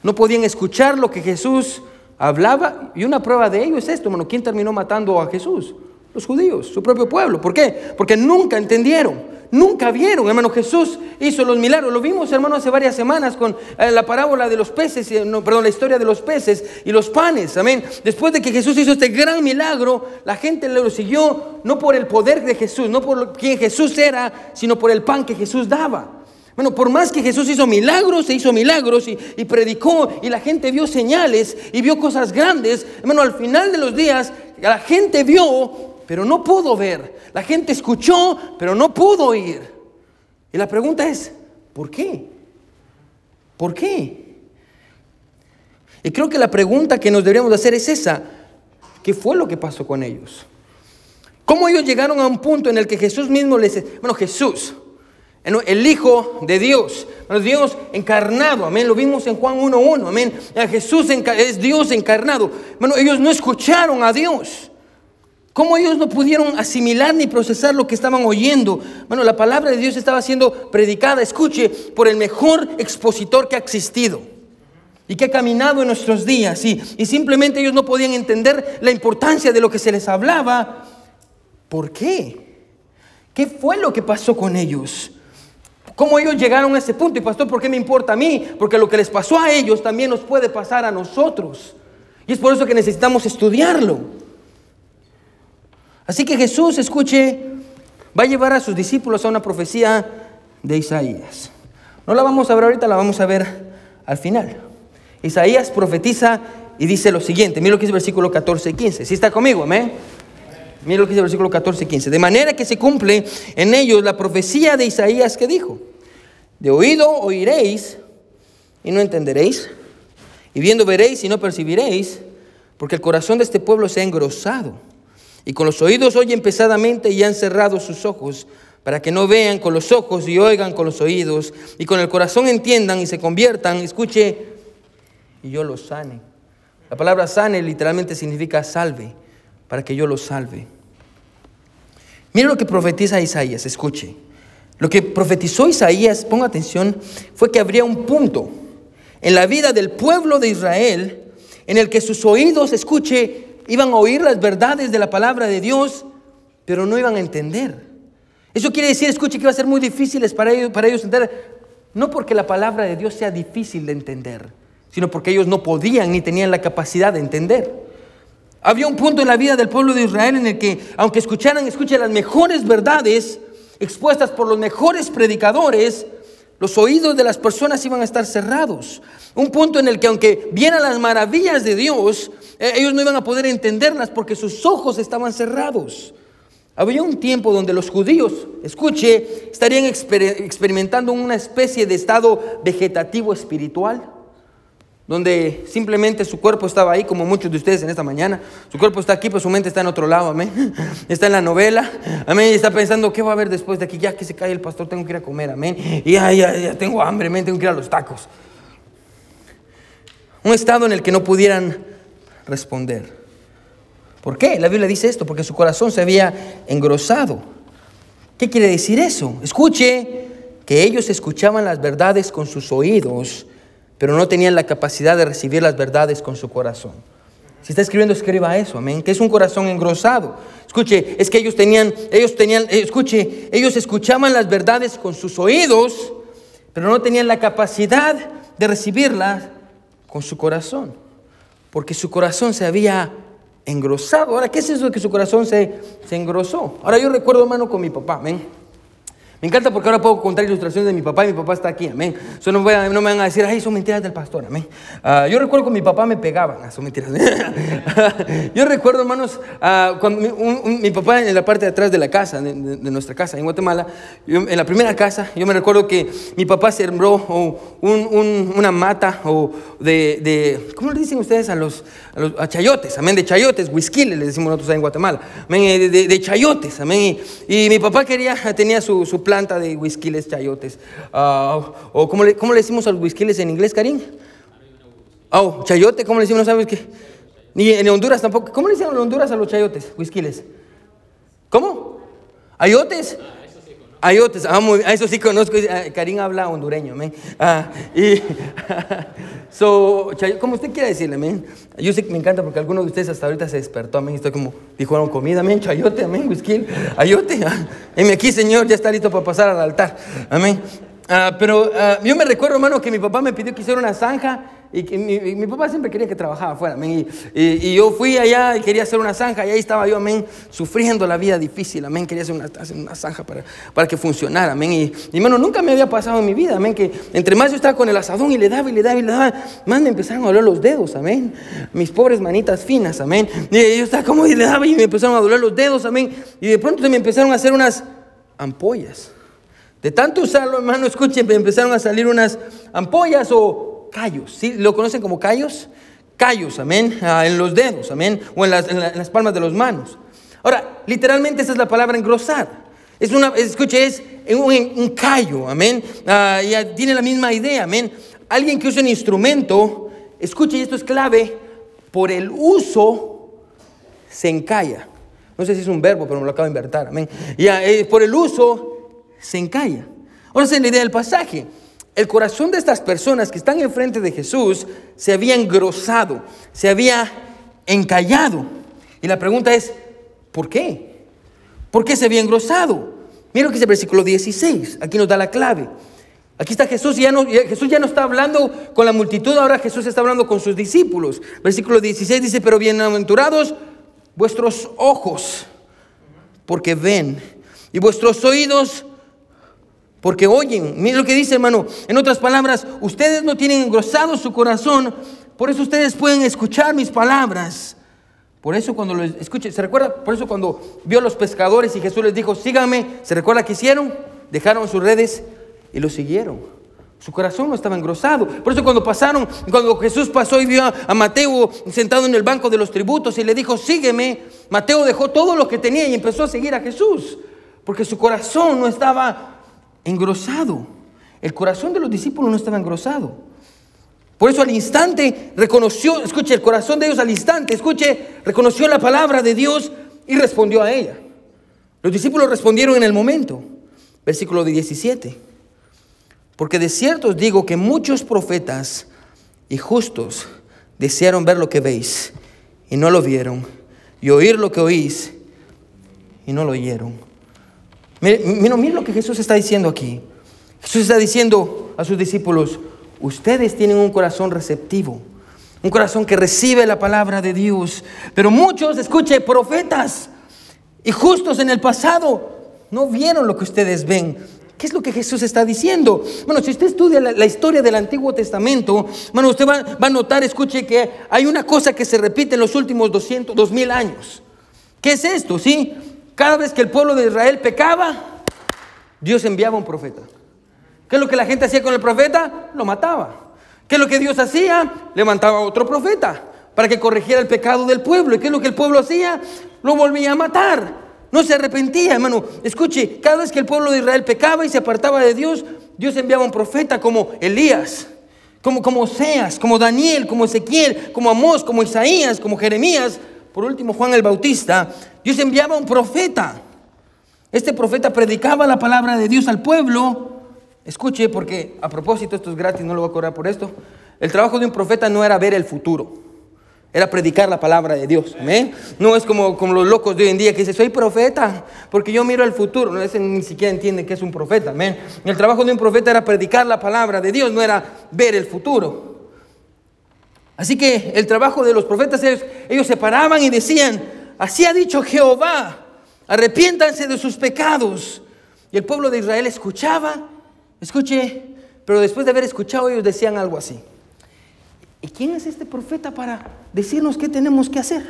no podían escuchar lo que Jesús hablaba. Y una prueba de ello es esto, hermano. ¿Quién terminó matando a Jesús? Los judíos, su propio pueblo. ¿Por qué? Porque nunca entendieron. Nunca vieron, hermano, Jesús hizo los milagros. Lo vimos, hermano, hace varias semanas con eh, la parábola de los peces, eh, perdón, la historia de los peces y los panes. Amén. Después de que Jesús hizo este gran milagro, la gente lo siguió no por el poder de Jesús, no por quien Jesús era, sino por el pan que Jesús daba. Bueno, por más que Jesús hizo milagros, se hizo milagros y, predicó y la gente vio señales y vio cosas grandes, hermano, al final de los días la gente vio pero no pudo ver. La gente escuchó, pero no pudo oír. Y la pregunta es, ¿por qué? ¿Por qué? Y creo que la pregunta que nos deberíamos hacer es esa. ¿Qué fue lo que pasó con ellos? ¿Cómo ellos llegaron a un punto en el que Jesús mismo les... Bueno, Jesús, el Hijo de Dios, Dios encarnado, amén, lo vimos en Juan 1.1, amén, Jesús es Dios encarnado. Bueno, ellos no escucharon a Dios. ¿Cómo ellos no pudieron asimilar ni procesar lo que estaban oyendo? Bueno, la palabra de Dios estaba siendo predicada, escuche, por el mejor expositor que ha existido. y que ha caminado en nuestros días y, y simplemente ellos no podían entender la importancia de lo que se les hablaba. ¿Por qué? ¿Qué fue lo que pasó con ellos? ¿Cómo ellos llegaron a ese punto? Y pastor, ¿por qué me importa a mí? Porque lo que les pasó a ellos también nos puede pasar a nosotros. Y es por eso que necesitamos estudiarlo. Así que Jesús, escuche, va a llevar a sus discípulos a una profecía de Isaías. No la vamos a ver ahorita, la vamos a ver al final. Isaías profetiza y dice lo siguiente, mira lo que dice el versículo 14 y 15. ¿Sí está conmigo, amén? Mira lo que dice el versículo 14 y 15. De manera que se cumple en ellos la profecía de Isaías que dijo, de oído oiréis y no entenderéis, y viendo veréis y no percibiréis, porque el corazón de este pueblo se ha engrosado, y con los oídos oyen pesadamente y han cerrado sus ojos, para que no vean con los ojos y oigan con los oídos, y con el corazón entiendan y se conviertan, escuche, y yo los sane. La palabra sane literalmente significa salve para que yo lo salve. Mire lo que profetiza Isaías, escuche. Lo que profetizó Isaías, ponga atención, fue que habría un punto en la vida del pueblo de Israel en el que sus oídos, escuche, iban a oír las verdades de la palabra de Dios, pero no iban a entender. Eso quiere decir, escuche, que iba a ser muy difícil para ellos, para ellos entender, no porque la palabra de Dios sea difícil de entender, sino porque ellos no podían ni tenían la capacidad de entender. Había un punto en la vida del pueblo de Israel en el que, aunque escucharan, escuchen las mejores verdades expuestas por los mejores predicadores, los oídos de las personas iban a estar cerrados. Un punto en el que aunque vieran las maravillas de Dios, ellos no iban a poder entenderlas porque sus ojos estaban cerrados. Había un tiempo donde los judíos, escuche, estarían experimentando una especie de estado vegetativo espiritual donde simplemente su cuerpo estaba ahí, como muchos de ustedes en esta mañana. Su cuerpo está aquí, pero su mente está en otro lado, amén. [laughs] Está en la novela, amén. Y está pensando, ¿qué va a haber después de aquí? Ya que se cae el pastor, tengo que ir a comer, amén. Y ya, ya, ya tengo hambre, amén, tengo que ir a los tacos. Un estado en el que no pudieran responder. ¿Por qué? La Biblia dice esto, porque su corazón se había engrosado. ¿Qué quiere decir eso? Escuche que ellos escuchaban las verdades con sus oídos pero no tenían la capacidad de recibir las verdades con su corazón. Si está escribiendo, escriba eso, amén. Que es un corazón engrosado. Escuche, es que ellos tenían, ellos tenían, eh, escuche, ellos escuchaban las verdades con sus oídos, pero no tenían la capacidad de recibirlas con su corazón. Porque su corazón se había engrosado. Ahora, ¿qué es eso de que su corazón se, se engrosó? Ahora, yo recuerdo, hermano, con mi papá. Me encanta porque ahora puedo contar ilustraciones de mi papá y mi papá está aquí, amén. Eso no, me van a decir, ay, son mentiras del pastor, amén. Ah, yo recuerdo que mi papá me pegaban, ah, son mentiras. [laughs] yo recuerdo, hermanos, uh, cuando mi, papá en la parte de atrás de la casa, de, nuestra casa en Guatemala, en la primera casa, yo me recuerdo que mi papá sembró una mata o de, ¿cómo le dicen ustedes a los, a chayotes? Amén, de chayotes, whisky le decimos nosotros en Guatemala, amén, eh, de, chayotes, amén. Y, mi papá quería, tenía su, su planta de whiskyles chayotes. Ah, o ¿cómo le, ¿cómo le, decimos a los whiskyles en inglés, Karim? Oh, chayote, ¿cómo le decimos? No sabes qué. Ni en Honduras tampoco. ¿Cómo le decimos en Honduras a los chayotes, whiskyles? ¿Cómo? ¿Ayotes? Ayotes, ah, eso sí conozco. Ah, Karim habla hondureño, amén. Ah, y, [laughs] so, como usted quiera decirle, amén. Yo sé que me encanta porque alguno de ustedes hasta ahorita se despertó, amén. Estoy como, dijeron comida, amén, chayote, amén, whisky, ayote. Ah, aquí, Señor, ya está listo para pasar al altar, amén. Ah, pero ah, yo me recuerdo, hermano, que mi papá me pidió que hiciera una zanja y que mi, papá siempre quería que trabajara afuera, amén. Y, yo fui allá y quería hacer una zanja y ahí estaba yo, amén, sufriendo la vida difícil, amén. Quería hacer una, una zanja para, para que funcionara, amén. Y, hermano, nunca me había pasado en mi vida, amén, que entre más yo estaba con el asadón y le daba y le daba y le daba, más me empezaron a doler los dedos, amén. Mis pobres manitas finas, amén. Y yo estaba como y le daba y me empezaron a doler los dedos, amén. Y de pronto me empezaron a hacer unas ampollas. De tanto usarlo, hermano, escuchen, empezaron a salir unas ampollas o callos. ¿Sí? ¿Lo conocen como callos? Callos, amén, ah, en los dedos, amén, o en las, palmas de las manos. Ahora, literalmente esa es la palabra engrosar. Es una, escuche, es un, un callo, amén. Ah, ya tiene la misma idea, amén. Alguien que usa un instrumento, escuche, y esto es clave, por el uso se encalla. No sé si es un verbo, pero me lo acabo de invertir, amén. Ya, eh, por el uso se encalla. Ahora esa es la idea del pasaje. El corazón de estas personas que están enfrente de Jesús se había engrosado, se había encallado. Y la pregunta es, ¿por qué? ¿Por qué se había engrosado? Mira lo que dice el versículo 16, aquí nos da la clave. Aquí está Jesús, ya no, Jesús ya no está hablando con la multitud, ahora Jesús está hablando con sus discípulos. Versículo 16 dice, pero bienaventurados vuestros ojos, porque ven, y vuestros oídos, porque oyen. Mira lo que dice, hermano. En otras palabras, ustedes no tienen engrosado su corazón, por eso ustedes pueden escuchar mis palabras. Por eso cuando lo escuche, ¿se recuerda? Por eso cuando vio a los pescadores y Jesús les dijo, síganme, ¿se recuerda qué hicieron? Dejaron sus redes y lo siguieron. Su corazón no estaba engrosado. Por eso cuando pasaron, cuando Jesús pasó y vio a Mateo sentado en el banco de los tributos y le dijo, sígueme, Mateo dejó todo lo que tenía y empezó a seguir a Jesús. Porque su corazón no estaba engrosado. El corazón de los discípulos no estaba engrosado. Por eso al instante reconoció, escuche, el corazón de ellos al instante, escuche, reconoció la palabra de Dios y respondió a ella. Los discípulos respondieron en el momento. Versículo 17. Porque de cierto os digo que muchos profetas y justos desearon ver lo que veis y no lo vieron, y oír lo que oís y no lo oyeron. Miren, miren lo que Jesús está diciendo aquí. Jesús está diciendo a sus discípulos, ustedes tienen un corazón receptivo, un corazón que recibe la palabra de Dios. Pero muchos, escuche, profetas y justos en el pasado no vieron lo que ustedes ven. ¿Qué es lo que Jesús está diciendo? Bueno, si usted estudia la, historia del Antiguo Testamento, bueno, usted va, va, a notar, escuche, que hay una cosa que se repite en los últimos 200, 2000 años. ¿Qué es esto? ¿Sí? Cada vez que el pueblo de Israel pecaba, Dios enviaba un profeta. ¿Qué es lo que la gente hacía con el profeta? Lo mataba. ¿Qué es lo que Dios hacía? Levantaba a otro profeta para que corrigiera el pecado del pueblo. ¿Y qué es lo que el pueblo hacía? Lo volvía a matar. No se arrepentía, hermano. Escuche, cada vez que el pueblo de Israel pecaba y se apartaba de Dios, Dios enviaba un profeta como Elías, como, como Oseas, como Daniel, como Ezequiel, como Amós, como Isaías, como Jeremías, por último Juan el Bautista, Dios enviaba un profeta. Este profeta predicaba la palabra de Dios al pueblo. Escuche, porque a propósito, esto es gratis, no lo voy a cobrar por esto. El trabajo de un profeta no era ver el futuro, era predicar la palabra de Dios. No es como, como los locos de hoy en día que dicen, soy profeta, porque yo miro el futuro. No, ni siquiera entiende que es un profeta. ¿amén? El trabajo de un profeta era predicar la palabra de Dios, no era ver el futuro. Así que el trabajo de los profetas, ellos, se paraban y decían, así ha dicho Jehová, arrepiéntanse de sus pecados. Y el pueblo de Israel escuchaba, escuche, pero después de haber escuchado ellos decían algo así. ¿Y quién es este profeta para decirnos qué tenemos que hacer?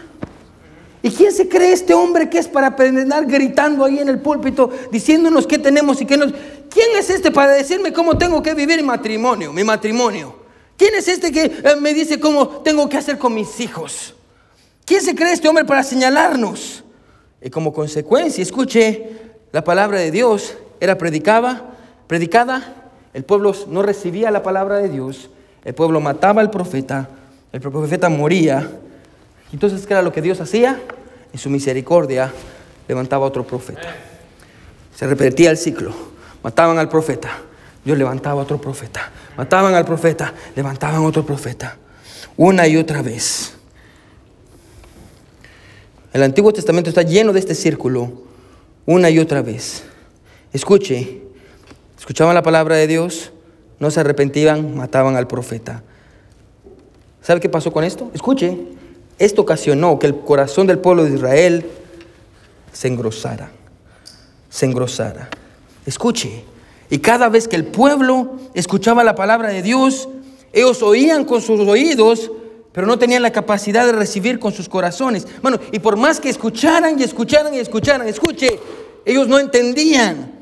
¿Y quién se cree este hombre que es para andar gritando ahí en el púlpito diciéndonos qué tenemos y qué no? ¿Quién es este para decirme cómo tengo que vivir mi matrimonio, mi matrimonio? ¿Quién es este que eh, me dice cómo tengo que hacer con mis hijos? ¿Quién se cree este hombre para señalarnos? Y como consecuencia, escuche, la palabra de Dios era predicada, predicada, el pueblo no recibía la palabra de Dios, el pueblo mataba al profeta, el profeta moría. Entonces, ¿qué era lo que Dios hacía? En su misericordia levantaba otro profeta. Se repetía el ciclo. Mataban al profeta, Dios levantaba otro profeta. Mataban al profeta, levantaban otro profeta. Una y otra vez. El Antiguo Testamento está lleno de este círculo. Una y otra vez. Escuche. Escuchaban la palabra de Dios, no se arrepentían, mataban al profeta. ¿Sabe qué pasó con esto? Escuche. Esto ocasionó que el corazón del pueblo de Israel se engrosara. Se engrosara. Escuche. Y cada vez que el pueblo escuchaba la palabra de Dios, ellos oían con sus oídos, pero no tenían la capacidad de recibir con sus corazones. Bueno, y por más que escucharan y escucharan y escucharan, escuche, ellos no entendían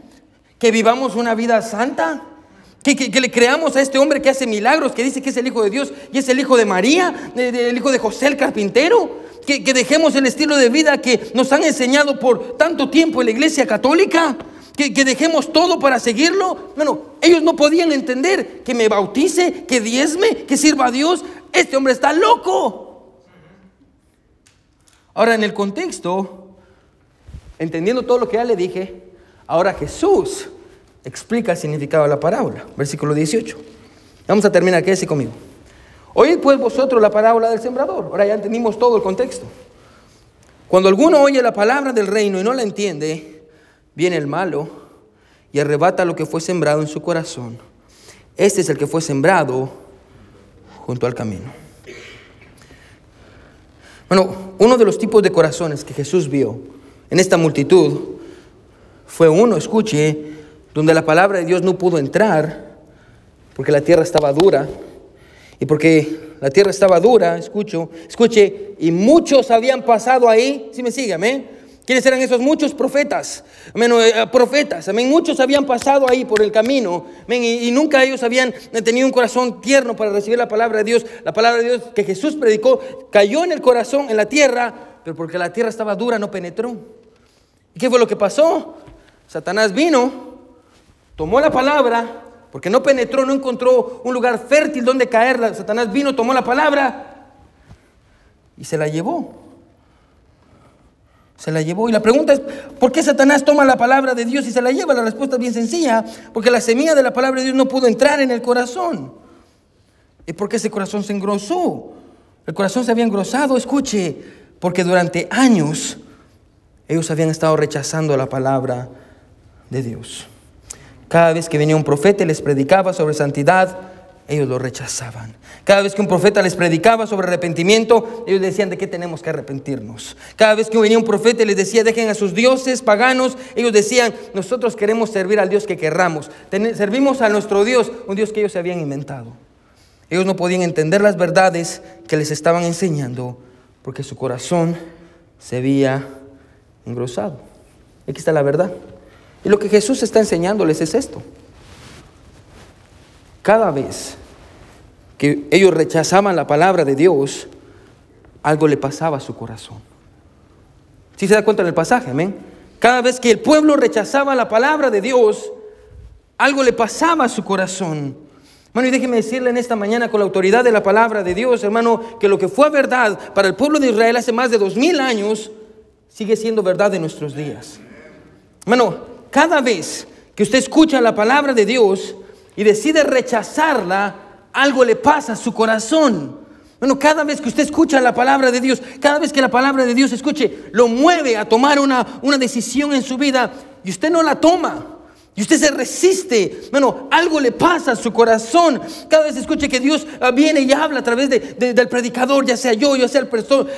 que vivamos una vida santa. Que, le creamos a este hombre que hace milagros, que dice que es el Hijo de Dios y es el Hijo de María, el Hijo de José el carpintero. Que, que dejemos el estilo de vida que nos han enseñado por tanto tiempo en la iglesia católica que, dejemos todo para seguirlo. Bueno, ellos no podían entender que me bautice, que diezme, que sirva a Dios. Este hombre está loco. Ahora, en el contexto, entendiendo todo lo que ya le dije, ahora Jesús explica el significado de la parábola. Versículo 18. Vamos a terminar, quédese conmigo. Oíd pues vosotros la parábola del sembrador. Ahora ya entendimos todo el contexto. Cuando alguno oye la palabra del reino y no la entiende, viene el malo y arrebata lo que fue sembrado en su corazón. Este es el que fue sembrado junto al camino. Bueno, uno de los tipos de corazones que Jesús vio en esta multitud fue uno, escuche, donde la palabra de Dios no pudo entrar porque la tierra estaba dura y porque la tierra estaba dura, escucho, escuche, y muchos habían pasado ahí, si me sigue, amén. ¿Quiénes eran esos muchos profetas? Amén, eh, profetas, amén. Muchos habían pasado ahí por el camino, y, y, nunca ellos habían tenido un corazón tierno para recibir la palabra de Dios. La palabra de Dios que Jesús predicó cayó en el corazón, en la tierra, pero porque la tierra estaba dura no penetró. ¿Y qué fue lo que pasó? Satanás vino, tomó la palabra, porque no penetró, no encontró un lugar fértil donde caer. Satanás vino, tomó la palabra y se la llevó. Se la llevó. Y la pregunta es, ¿por qué Satanás toma la palabra de Dios y se la lleva? La respuesta es bien sencilla, porque la semilla de la palabra de Dios no pudo entrar en el corazón. ¿Y por qué ese corazón se engrosó? El corazón se había engrosado, escuche, porque durante años ellos habían estado rechazando la palabra de Dios. Cada vez que venía un profeta y les predicaba sobre santidad, ellos lo rechazaban. Cada vez que un profeta les predicaba sobre arrepentimiento, ellos decían de qué tenemos que arrepentirnos. Cada vez que venía un profeta y les decía dejen a sus dioses paganos, ellos decían nosotros queremos servir al Dios que querramos. servimos a nuestro Dios, un Dios que ellos se habían inventado. Ellos no podían entender las verdades que les estaban enseñando porque su corazón se había engrosado. Aquí está la verdad. Y lo que Jesús está enseñándoles es esto. Cada vez que ellos rechazaban la palabra de Dios, algo le pasaba a su corazón. ¿Sí se da cuenta en el pasaje? Amén. Cada vez que el pueblo rechazaba la palabra de Dios, algo le pasaba a su corazón. Hermano, y déjeme decirle en esta mañana con la autoridad de la palabra de Dios, hermano, que lo que fue verdad para el pueblo de Israel hace más de dos mil años, sigue siendo verdad en nuestros días. Hermano, cada vez que usted escucha la palabra de Dios y decide rechazarla, algo le pasa a su corazón. Bueno, cada vez que usted escucha la palabra de Dios, cada vez que la palabra de Dios escuche, lo mueve a tomar una, una decisión en su vida y usted no la toma. Y usted se resiste. Bueno, algo le pasa a su corazón. Cada vez escuche que Dios ah, viene y habla a través del predicador, ya sea yo, ya sea el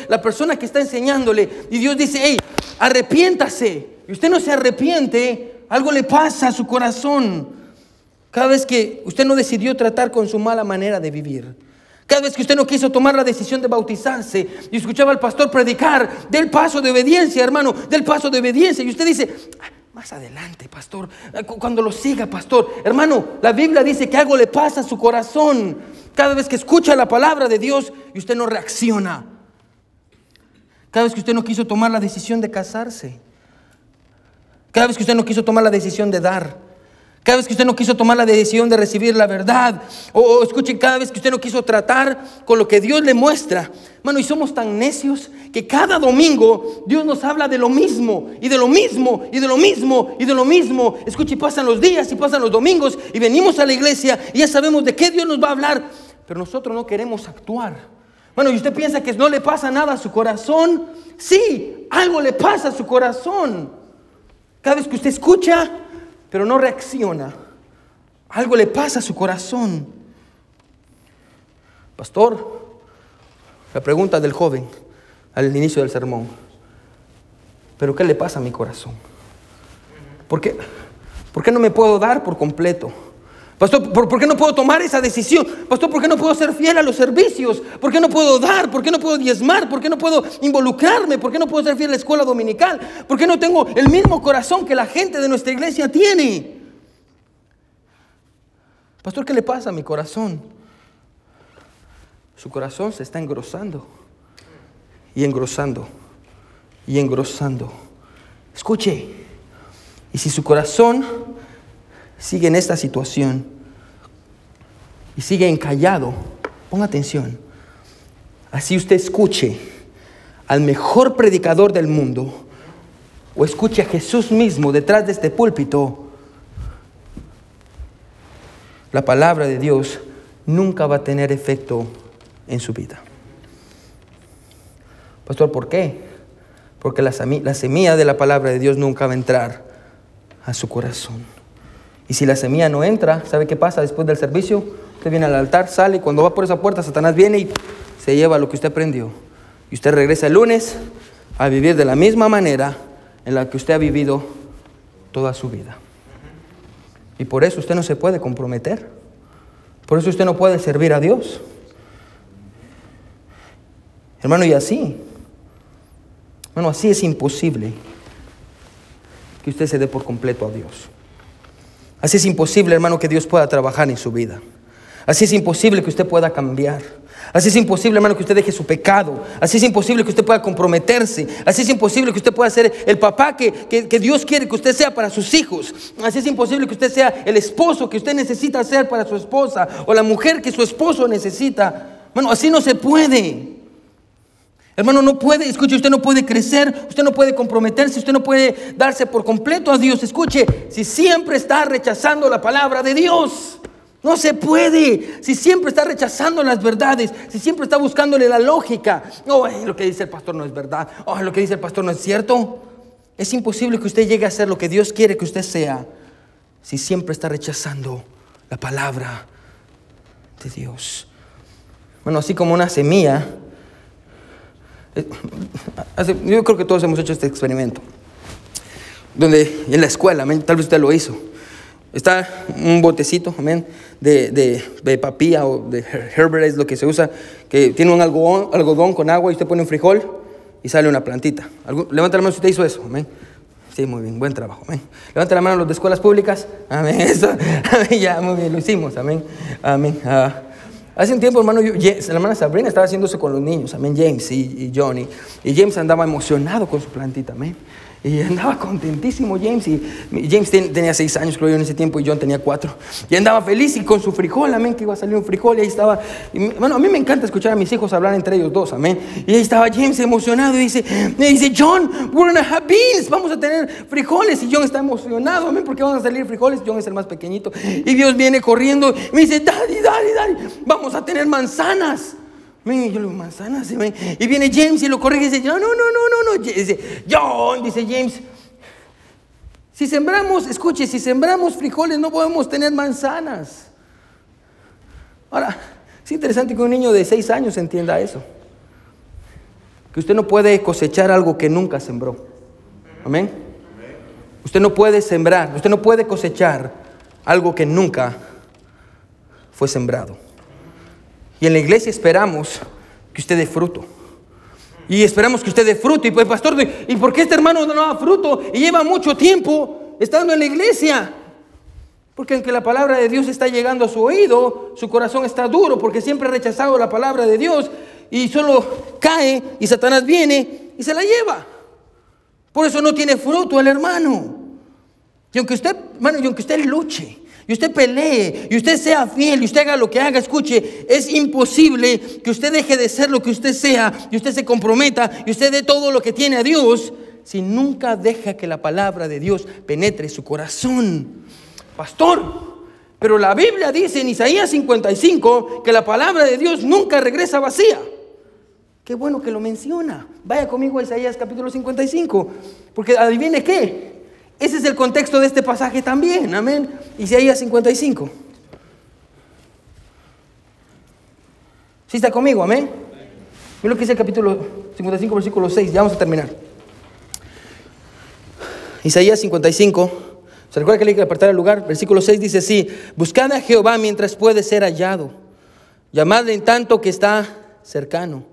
la persona que está enseñándole. Y Dios dice, hey, arrepiéntase y usted no se arrepiente, algo le pasa a su corazón. Cada vez que usted no decidió tratar con su mala manera de vivir. Cada vez que usted no quiso tomar la decisión de bautizarse y escuchaba al pastor predicar del paso de obediencia, hermano, del paso de obediencia. Y usted dice, ah, más adelante, pastor, cuando lo siga, pastor. Hermano, la Biblia dice que algo le pasa a su corazón cada vez que escucha la palabra de Dios y usted no reacciona. Cada vez que usted no quiso tomar la decisión de casarse. Cada vez que usted no quiso tomar la decisión de dar. Cada vez que usted no quiso tomar la decisión de recibir la verdad. O, escuchen, cada vez que usted no quiso tratar con lo que Dios le muestra. Mano, y somos tan necios que cada domingo Dios nos habla de lo mismo, y de lo mismo, y de lo mismo, y de lo mismo. Escuche, pasan los días y pasan los domingos y venimos a la iglesia y ya sabemos de qué Dios nos va a hablar. Pero nosotros no queremos actuar. Bueno, y usted piensa que no le pasa nada a su corazón. Sí, algo le pasa a su corazón. Cada vez que usted escucha, pero no reacciona, algo le pasa a su corazón. Pastor, la pregunta del joven al inicio del sermón, ¿pero qué le pasa a mi corazón? ¿Por qué, ¿Por qué no me puedo dar por completo? Pastor, ¿por, qué no puedo tomar esa decisión? Pastor, ¿por qué no puedo ser fiel a los servicios? ¿Por qué no puedo dar? ¿Por qué no puedo diezmar? ¿Por qué no puedo involucrarme? ¿Por qué no puedo ser fiel a la escuela dominical? ¿Por qué no tengo el mismo corazón que la gente de nuestra iglesia tiene? Pastor, ¿qué le pasa a mi corazón? Su corazón se está engrosando y engrosando y engrosando. Escuche, y si su corazón sigue en esta situación y sigue encallado, ponga atención. Así usted escuche al mejor predicador del mundo o escuche a Jesús mismo detrás de este púlpito, la palabra de Dios nunca va a tener efecto en su vida. Pastor, ¿por qué? Porque la, semilla de la palabra de Dios nunca va a entrar a su corazón. Y si la semilla no entra, ¿sabe qué pasa después del servicio? Usted viene al altar, sale y cuando va por esa puerta, Satanás viene y se lleva lo que usted aprendió. Y usted regresa el lunes a vivir de la misma manera en la que usted ha vivido toda su vida. Y por eso usted no se puede comprometer. Por eso usted no puede servir a Dios. Hermano, y así, hermano, así es imposible que usted se dé por completo a Dios. Así es imposible, hermano, que Dios pueda trabajar en su vida. Así es imposible que usted pueda cambiar. Así es imposible, hermano, que usted deje su pecado. Así es imposible que usted pueda comprometerse. Así es imposible que usted pueda ser el papá que, que, Dios quiere que usted sea para sus hijos. Así es imposible que usted sea el esposo que usted necesita ser para su esposa o la mujer que su esposo necesita. Bueno, así no se puede. Hermano, no puede, escuche, usted no puede crecer, usted no puede comprometerse, usted no puede darse por completo a Dios. Escuche, si siempre está rechazando la palabra de Dios. No se puede. Si siempre está rechazando las verdades, si siempre está buscándole la lógica. Oh, lo que dice el pastor no es verdad. Oh, lo que dice el pastor no es cierto. Es imposible que usted llegue a ser lo que Dios quiere que usted sea si siempre está rechazando la palabra de Dios. Bueno, así como una semilla. Eh, yo creo que todos hemos hecho este experimento. Donde en la escuela, tal vez usted lo hizo Está un botecito, amén, de, de, de, papilla o de Herbert es lo que se usa, que tiene un algodón, algodón con agua y usted pone un frijol y sale una plantita. Levanta la mano si usted hizo eso, amén. Sí, muy bien, buen trabajo, amén. Levanta la mano los de escuelas públicas, amén. [laughs] Eso, [laughs] ya, muy bien, lo hicimos, amén. Amén. Ah, hace un tiempo, hermano, la hermana Sabrina estaba haciéndose con los niños, amén, James y, y Johnny. Y James andaba emocionado con su plantita, amén. Y [laughs] andaba contentísimo James. Y James tenía seis años, creo yo, en ese tiempo, y John tenía cuatro. Y andaba feliz y con su frijol, amén, que iba a salir un frijol. Y ahí estaba. bueno, a mí me encanta escuchar a mis hijos hablar entre ellos dos, amén. Y ahí estaba James emocionado y dice, me dice, John, we're gonna have beans, vamos a tener frijoles. Y John está emocionado, amén, porque van a salir frijoles. John es el más pequeñito. Y Dios viene corriendo y me dice, daddy, daddy, daddy, vamos a tener manzanas. Y yo le manzanas. Y viene James y lo corrige y dice, no, no, no, no, no, no. Dice, John, dice James, si sembramos, escuche, si sembramos frijoles no podemos tener manzanas. Ahora, es interesante que un niño de seis años entienda eso. Que usted no puede cosechar algo que nunca sembró. Amén. Usted no puede sembrar, usted no puede cosechar algo que nunca fue sembrado. Y en la iglesia esperamos que usted dé fruto. Y esperamos que usted dé fruto. Y pues, pastor, ¿y por qué este hermano no da fruto? Y lleva mucho tiempo estando en la iglesia. Porque aunque la palabra de Dios está llegando a su oído, su corazón está duro porque siempre ha rechazado la palabra de Dios y solo cae y Satanás viene y se la lleva. Por eso no tiene fruto el hermano. Y aunque usted, hermano, y aunque usted luche, y usted pelee, y usted sea fiel, y usted haga lo que haga, escuche, es imposible que usted deje de ser lo que usted sea, y usted se comprometa, y usted dé todo lo que tiene a Dios, si nunca deja que la palabra de Dios penetre su corazón. Pastor, pero la Biblia dice en Isaías 55 que la palabra de Dios nunca regresa vacía. Qué bueno que lo menciona. Vaya conmigo a Isaías capítulo 55, porque adivine qué, ese es el contexto de este pasaje también, amén. Isaías 55. ¿Sí está conmigo, amén? Mira lo que dice el capítulo 55, versículo 6, ya vamos a terminar. Isaías 55, ¿se recuerda que le hay que apartar el lugar? Versículo 6 dice así, buscad a Jehová mientras puede ser hallado, llamadle en tanto que está cercano.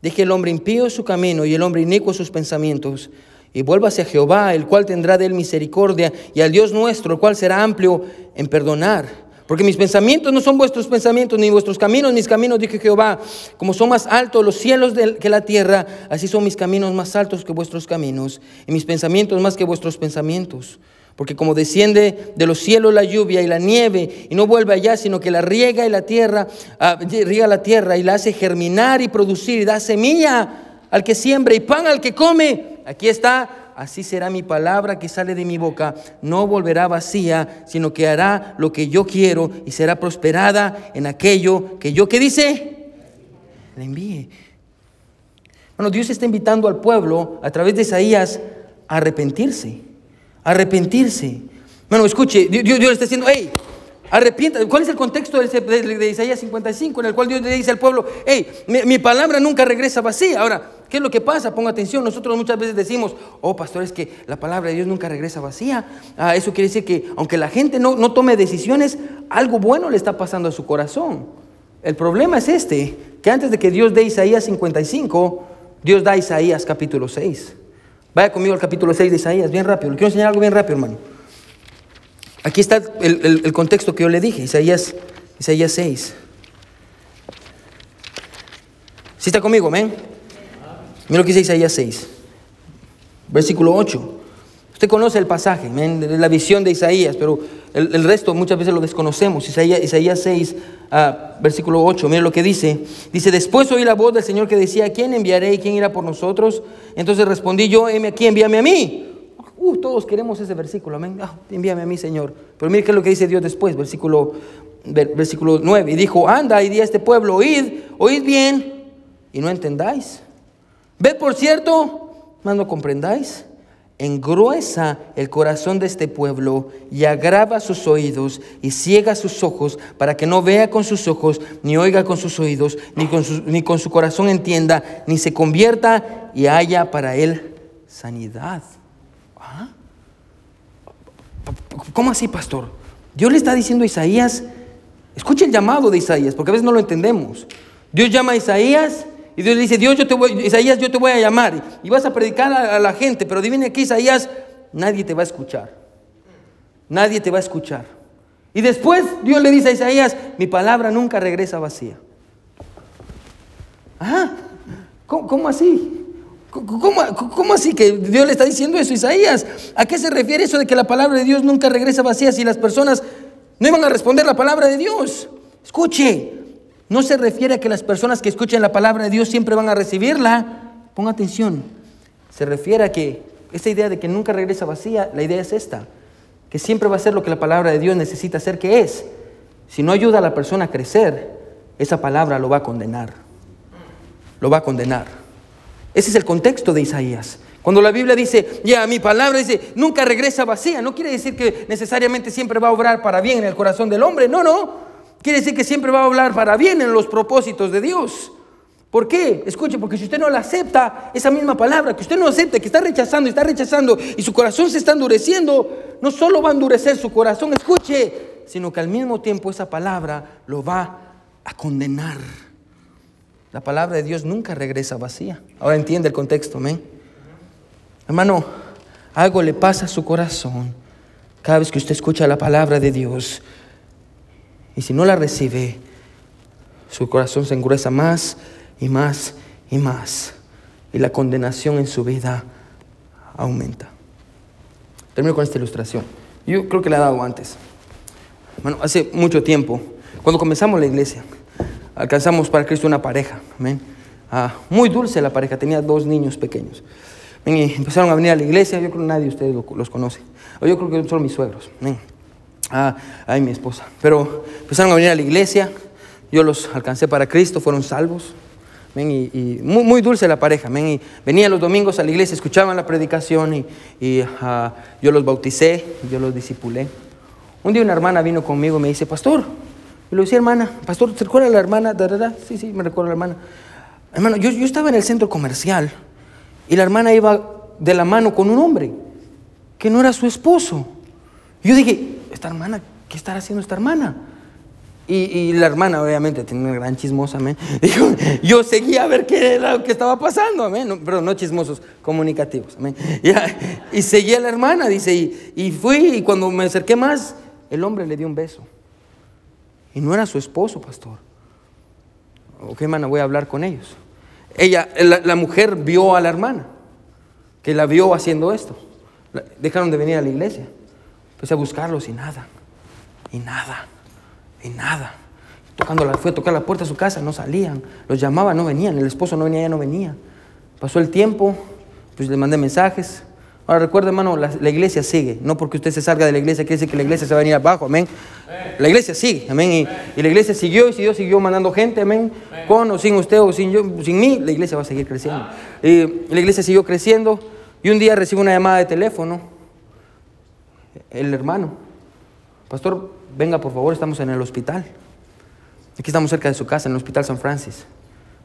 Deje el hombre impío su camino y el hombre inicuo sus pensamientos y vuélvase a Jehová, el cual tendrá de él misericordia, y al Dios nuestro, el cual será amplio en perdonar. Porque mis pensamientos no son vuestros pensamientos, ni vuestros caminos, mis caminos, dije Jehová. Como son más altos los cielos que la tierra, así son mis caminos más altos que vuestros caminos, y mis pensamientos más que vuestros pensamientos. Porque como desciende de los cielos la lluvia y la nieve, y no vuelve allá, sino que la riega y la tierra, ah, riega la tierra y la hace germinar y producir, y da semilla al que siembra y pan al que come, Aquí está así será mi palabra que sale de mi boca. No volverá vacía, sino que hará lo que yo quiero y será prosperada en aquello que yo, ¿qué dice? Le envíe. Bueno, Dios está invitando al pueblo a través de Isaías a arrepentirse, a arrepentirse. Bueno, escuche, Dios, Dios está diciendo, hey, arrepienta. ¿Cuál es el contexto de, Isaías 55 en el cual Dios le dice al pueblo, hey, mi, mi palabra nunca regresa vacía? Ahora, ¿qué es lo que pasa? Ponga atención, nosotros muchas veces decimos, oh, pastor, es que la palabra de Dios nunca regresa vacía. Ah, eso quiere decir que aunque la gente no, no tome decisiones, algo bueno le está pasando a su corazón. El problema es este, que antes de que Dios dé Isaías 55, Dios da Isaías capítulo 6. Vaya conmigo al capítulo 6 de Isaías, bien rápido. Le quiero enseñar algo bien rápido, hermano. Aquí está el, el- el contexto que yo le dije, Isaías, Isaías 6. ¿Sí está conmigo, amén? Mira lo que dice Isaías 6, versículo 8. Usted conoce el pasaje, amén, la visión de Isaías, pero el, el resto muchas veces lo desconocemos. Isaías, Isaías 6, ah, versículo 8, mire lo que dice. Dice, después oí la voz del Señor que decía, ¿a quién enviaré y quién irá por nosotros? Entonces respondí yo, heme aquí, envíame a mí. Uh, todos queremos ese versículo, amén. Ah, envíame a mí, Señor. Pero mire qué es lo que dice Dios después, versículo, ver- versículo 9. Y dijo, anda y di a este pueblo, oíd, oíd bien y no entendáis. Ved por cierto, mas no comprendáis. Engruesa el corazón de este pueblo y agrava sus oídos y ciega sus ojos para que no vea con sus ojos, ni oiga con sus oídos, ni con ni con su corazón entienda, ni se convierta y haya para él sanidad. ¿Cómo así, pastor? Dios le está diciendo a Isaías, escuche el llamado de Isaías, porque a veces no lo entendemos. Dios llama a Isaías y Dios le dice, Dios, yo te voy, Isaías, yo te voy a llamar y vas a predicar a, la gente, pero adivine aquí, Isaías, nadie te va a escuchar. Nadie te va a escuchar. Y después Dios le dice a Isaías, mi palabra nunca regresa vacía. Ah, ¿cómo, cómo así? ¿Cómo, cómo- así que Dios le está diciendo eso Isaías? ¿A qué se refiere eso de que la palabra de Dios nunca regresa vacía si las personas no iban a responder la palabra de Dios? Escuche, no se refiere a que las personas que escuchen la palabra de Dios siempre van a recibirla. Ponga atención. Se refiere a que esta idea de que nunca regresa vacía, la idea es esta, que siempre va a ser lo que la palabra de Dios necesita ser que es. Si no ayuda a la persona a crecer, esa palabra lo va a condenar. Lo va a condenar. Ese es el contexto de Isaías. Cuando la Biblia dice, ya, mi palabra dice, nunca regresa vacía, no quiere decir que necesariamente siempre va a obrar para bien en el corazón del hombre, no, no. Quiere decir que siempre va a obrar para bien en los propósitos de Dios. ¿Por qué? Escuche, porque si usted no la acepta, esa misma palabra, que usted no acepta, que está rechazando, y está rechazando, y su corazón se está endureciendo, no solo va a endurecer su corazón, escuche, sino que al mismo tiempo esa palabra lo va a condenar. La palabra de Dios nunca regresa vacía. Ahora entiende el contexto, amén. Hermano, algo le pasa a su corazón cada vez que usted escucha la palabra de Dios. Y si no la recibe, su corazón se engruesa más y más y más. Y la condenación en su vida aumenta. Termino con esta ilustración. Yo creo que la he dado antes. Bueno, hace mucho tiempo, cuando comenzamos la iglesia, alcanzamos para Cristo una pareja. Amén. Ah, muy dulce la pareja, tenía dos niños pequeños. Empezaron a venir a la iglesia, yo creo que nadie de ustedes lo- los conoce. Yo creo que son mis suegros. Amén. Ah, ay, mi esposa. Pero empezaron a venir a la iglesia, yo los alcancé para Cristo, fueron salvos. Amén, Y, muy, muy dulce la pareja. amén, Y venían los domingos a la iglesia, escuchaban la predicación y, y, ah, yo los bauticé, yo los discipulé. Un día una hermana vino conmigo y me dice, pastor, y le decía, hermana, pastor, ¿se recuerda la hermana? Sí, sí, me recuerdo la hermana. Hermano, yo, yo estaba en el centro comercial y la hermana iba de la mano con un hombre que no era su esposo. Y yo dije, esta hermana, ¿qué estará haciendo esta hermana? Y, y la hermana, obviamente, tenía una gran chismosa, amén. [laughs] Y yo, yo seguía a ver qué era lo que estaba pasando, amén. No, perdón, no chismosos, comunicativos, amén. [laughs] Ya, y seguía a la hermana, dice, y, y fui, y cuando me acerqué más, el hombre le dio un beso. Y no era su esposo, pastor. Ok, hermana, voy a hablar con ellos. Ella, la, mujer vio a la hermana, que la vio haciendo esto. Dejaron de venir a la iglesia. Empecé a buscarlos y nada, y nada, y nada. Tocando la, fue a tocar la puerta de su casa, no salían. Los llamaba, no venían. El esposo no venía, ya no venía. Pasó el tiempo, pues le mandé mensajes. Ahora recuerda, hermano, la, la iglesia sigue. No porque usted se salga de la iglesia quiere decir que la iglesia se va a venir abajo, amén. La iglesia sigue, amén. Y, y la iglesia siguió y si Dios siguió mandando gente, amén. Con o sin usted o sin yo, sin mí, la iglesia va a seguir creciendo. Y la iglesia siguió creciendo y un día recibo una llamada de teléfono. El hermano, pastor, venga por favor, estamos en el hospital. Aquí estamos cerca de su casa, en el Hospital San Francis.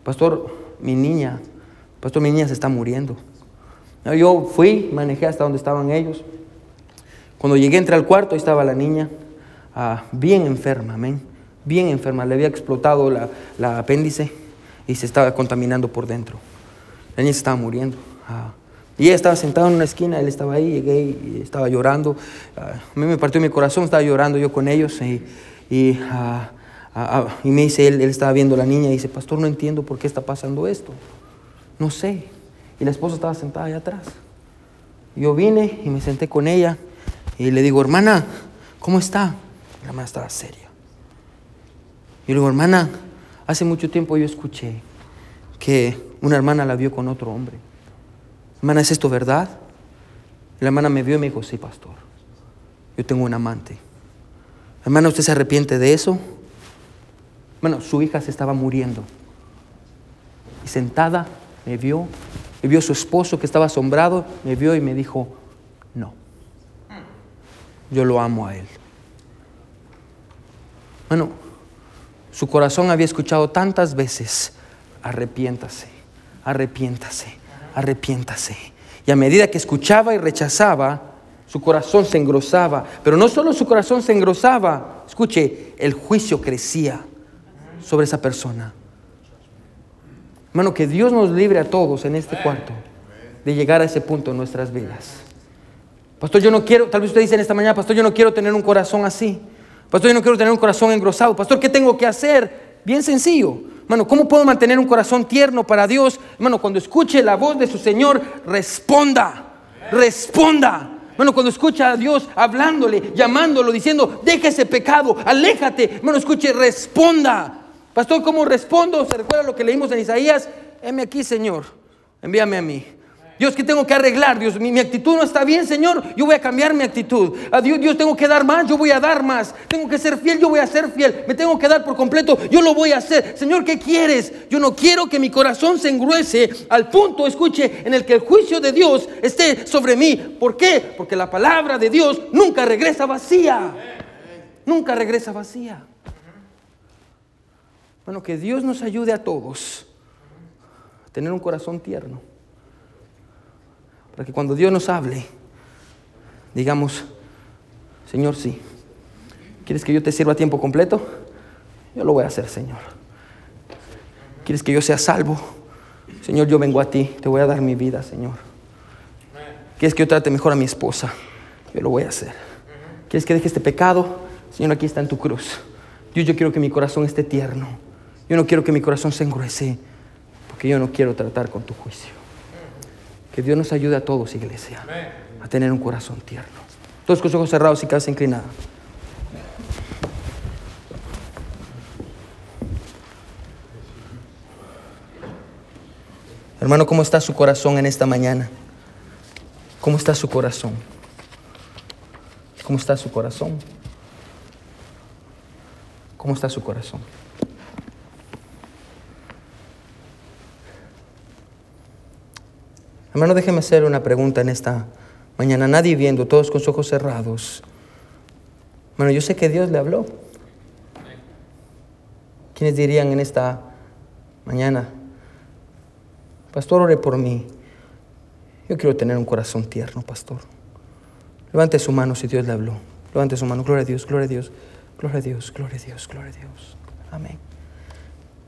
Pastor, mi niña, pastor, mi niña se está muriendo. Yo fui, manejé hasta donde estaban ellos. Cuando llegué, entré al cuarto, ahí estaba la niña, ah, bien enferma, amén. Bien enferma, le había explotado la, la apéndice y se estaba contaminando por dentro. La niña se estaba muriendo. ah. y ella estaba sentada en una esquina, él estaba ahí, llegué y estaba llorando. Ah, a mí me partió mi corazón, estaba llorando yo con ellos. Y, y, ah, ah, ah, y me dice, él, él estaba viendo a la niña y dice, pastor, no entiendo por qué está pasando esto. No sé. Y la esposa estaba sentada allá atrás. Yo vine y me senté con ella y le digo, hermana, ¿cómo está? La hermana estaba seria. Y le digo, hermana, hace mucho tiempo yo escuché que una hermana la vio con otro hombre. Hermana, ¿es esto verdad? La hermana me vio y me dijo, sí, pastor, yo tengo un amante. Hermana, ¿usted se arrepiente de eso? Bueno, su hija se estaba muriendo. Y sentada me vio, me vio su esposo que estaba asombrado, me vio y me dijo, no, yo lo amo a él. Bueno, su corazón había escuchado tantas veces, arrepiéntase, arrepiéntase, arrepiéntase. Y a medida que escuchaba y rechazaba, su corazón se engrosaba. Pero no solo su corazón se engrosaba, escuche, el juicio crecía sobre esa persona. Hermano, que Dios nos libre a todos en este cuarto de llegar a ese punto en nuestras vidas. Pastor, yo no quiero, tal vez usted dice en esta mañana, pastor, yo no quiero tener un corazón así. Pastor, yo no quiero tener un corazón engrosado. Pastor, ¿qué tengo que hacer? Bien sencillo. Hermano, ¿cómo puedo mantener un corazón tierno para Dios? Hermano, cuando escuche la voz de su Señor, responda. Responda. Hermano, cuando escucha a Dios hablándole, llamándolo, diciendo, deja ese pecado, aléjate. Hermano, escuche, responda. Pastor, ¿cómo respondo? ¿Se recuerda lo que leímos en Isaías? Heme aquí, Señor. Envíame a mí. Dios, ¿qué tengo que arreglar? Dios, mi, mi actitud no está bien, Señor. Yo voy a cambiar mi actitud. A Dios, Dios, tengo que dar más, yo voy a dar más. Tengo que ser fiel, yo voy a ser fiel. Me tengo que dar por completo, yo lo voy a hacer. Señor, ¿qué quieres? Yo no quiero que mi corazón se engruese al punto, escuche, en el que el juicio de Dios esté sobre mí. ¿Por qué? Porque la palabra de Dios nunca regresa vacía. Nunca regresa vacía. Bueno, que Dios nos ayude a todos a tener un corazón tierno. Para que cuando Dios nos hable, digamos, Señor, sí. ¿Quieres que yo te sirva a tiempo completo? Yo lo voy a hacer, Señor. ¿Quieres que yo sea salvo? Señor, yo vengo a ti, te voy a dar mi vida, Señor. ¿Quieres que yo trate mejor a mi esposa? Yo lo voy a hacer. ¿Quieres que deje este pecado? Señor, aquí está en tu cruz. Dios, yo quiero que mi corazón esté tierno. Yo no quiero que mi corazón se engruese, porque yo no quiero tratar con tu juicio. Que Dios nos ayude a todos, iglesia, a tener un corazón tierno. Todos con los ojos cerrados y cabeza inclinada. Hermano, ¿cómo está su corazón en esta mañana? ¿Cómo está su corazón? ¿Cómo está su corazón? ¿Cómo está su corazón? Hermano, déjeme hacer una pregunta en esta mañana. Nadie viendo, todos con sus ojos cerrados. Bueno, yo sé que Dios le habló. ¿Quiénes dirían en esta mañana, Pastor, ore por mí? Yo quiero tener un corazón tierno, pastor. Levante su mano si Dios le habló. Levante su mano. Gloria a Dios, gloria a Dios, gloria a Dios, gloria a Dios, gloria a Dios. Amén.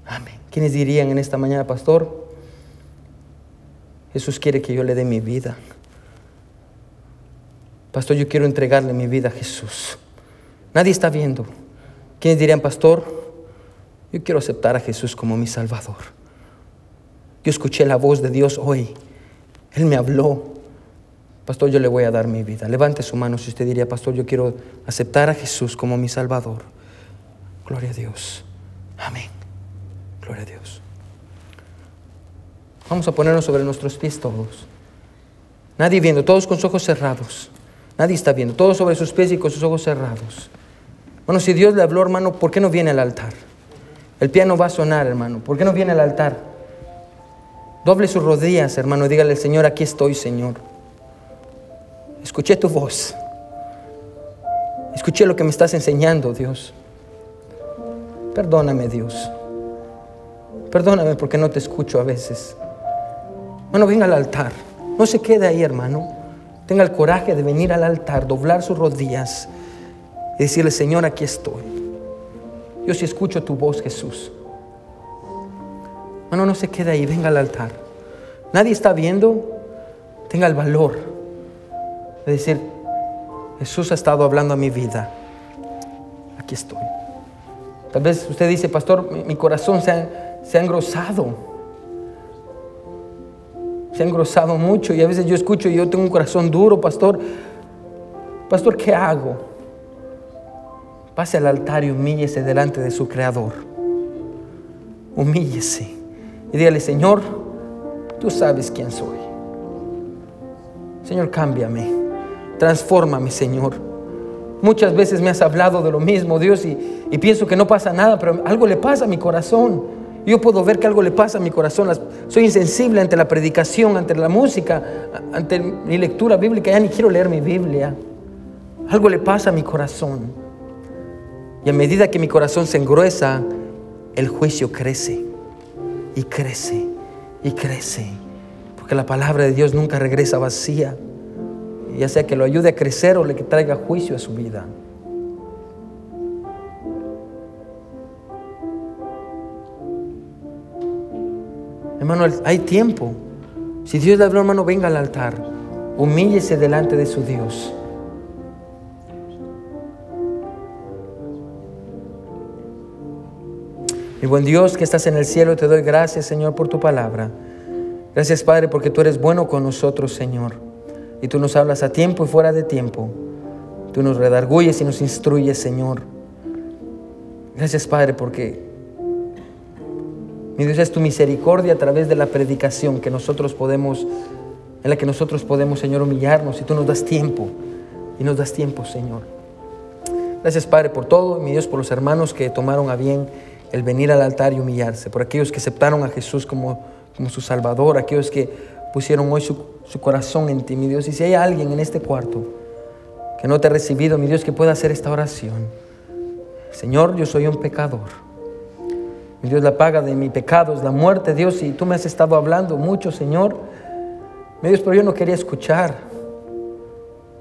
Amén. ¿Quiénes dirían en esta mañana, pastor? Jesús quiere que yo le dé mi vida. Pastor, yo quiero entregarle mi vida a Jesús. Nadie está viendo. ¿Quiénes dirían, pastor? Yo quiero aceptar a Jesús como mi Salvador. Yo escuché la voz de Dios hoy. Él me habló. Pastor, yo le voy a dar mi vida. Levante su mano si usted diría, pastor, yo quiero aceptar a Jesús como mi Salvador. Gloria a Dios. Amén. Gloria a Dios. Vamos a ponernos sobre nuestros pies todos. Nadie viendo, todos con sus ojos cerrados. Nadie está viendo, todos sobre sus pies y con sus ojos cerrados. Bueno, si Dios le habló, hermano, ¿por qué no viene al altar? El piano va a sonar, hermano. ¿Por qué no viene al altar? Doble sus rodillas, hermano, dígale al Señor, aquí estoy, Señor. Escuché tu voz. Escuché lo que me estás enseñando, Dios. Perdóname, Dios. Perdóname porque no te escucho a veces. Bueno, venga al altar. No se quede ahí, hermano. Tenga el coraje de venir al altar, doblar sus rodillas y decirle, Señor, aquí estoy. Yo sí escucho tu voz, Jesús. Bueno, no se quede ahí, venga al altar. Nadie está viendo. Tenga el valor de decir, Jesús ha estado hablando a mi vida. Aquí estoy. Tal vez usted dice, pastor, mi, corazón se ha engrosado. Se ha engrosado mucho y a veces yo escucho y yo tengo un corazón duro, pastor. Pastor, ¿qué hago? Pase al altar y humíllese delante de su Creador. Humíllese y dígale, Señor, tú sabes quién soy. Señor, cámbiame, transfórmame, Señor. Muchas veces me has hablado de lo mismo, Dios, y, pienso que no pasa nada, pero algo le pasa a mi corazón. Yo puedo ver que algo le pasa a mi corazón. Soy insensible ante la predicación, ante la música, ante mi lectura bíblica. Ya ni quiero leer mi Biblia. Algo le pasa a mi corazón. Y a medida que mi corazón se engruesa, el juicio crece y crece y crece. Porque la palabra de Dios nunca regresa vacía ya sea que lo ayude a crecer o le traiga juicio a su vida. Hermano, hay tiempo. Si Dios le habló, hermano, venga al altar. Humíllese delante de su Dios. Mi buen Dios que estás en el cielo, te doy gracias, Señor, por tu palabra. Gracias, Padre, porque tú eres bueno con nosotros, Señor. Y tú nos hablas a tiempo y fuera de tiempo. Tú nos redarguyes y nos instruyes, Señor. Gracias, Padre, porque mi Dios es tu misericordia a través de la predicación que nosotros podemos, en la que nosotros podemos, Señor, humillarnos y tú nos das tiempo y nos das tiempo, Señor. Gracias, Padre, por todo, mi Dios, por los hermanos que tomaron a bien el venir al altar y humillarse, por aquellos que aceptaron a Jesús como, como su Salvador, aquellos que pusieron hoy su, corazón en ti, mi Dios. Y si hay alguien en este cuarto que no te ha recibido, mi Dios, que pueda hacer esta oración. Señor, yo soy un pecador. Dios, la paga de mi pecado es la muerte, Dios, y tú me has estado hablando mucho, Señor. Mi Dios, pero yo no quería escuchar.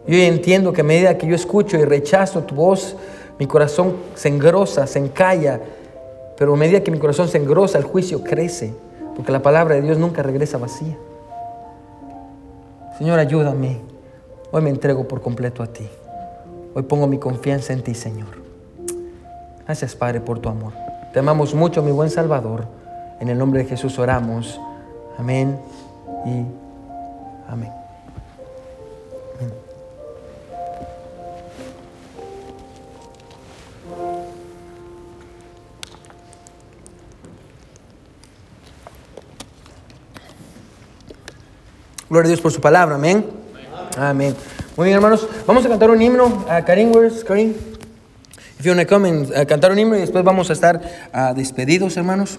Yo entiendo que a medida que yo escucho y rechazo tu voz, mi corazón se engrosa, se encalla. Pero a medida que mi corazón se engrosa, el juicio crece, porque la palabra de Dios nunca regresa vacía. Señor, ayúdame. Hoy me entrego por completo a ti. Hoy pongo mi confianza en ti, Señor. Gracias, Padre, por tu amor. Te amamos mucho, mi buen Salvador. En el nombre de Jesús oramos. Amén y amén. Gloria a Dios por su palabra, amén. Amén. Muy bien, hermanos. Vamos a cantar un himno. a Karim, where's Karim? Want to come and, cantar un himno y después vamos a estar uh, despedidos, hermanos.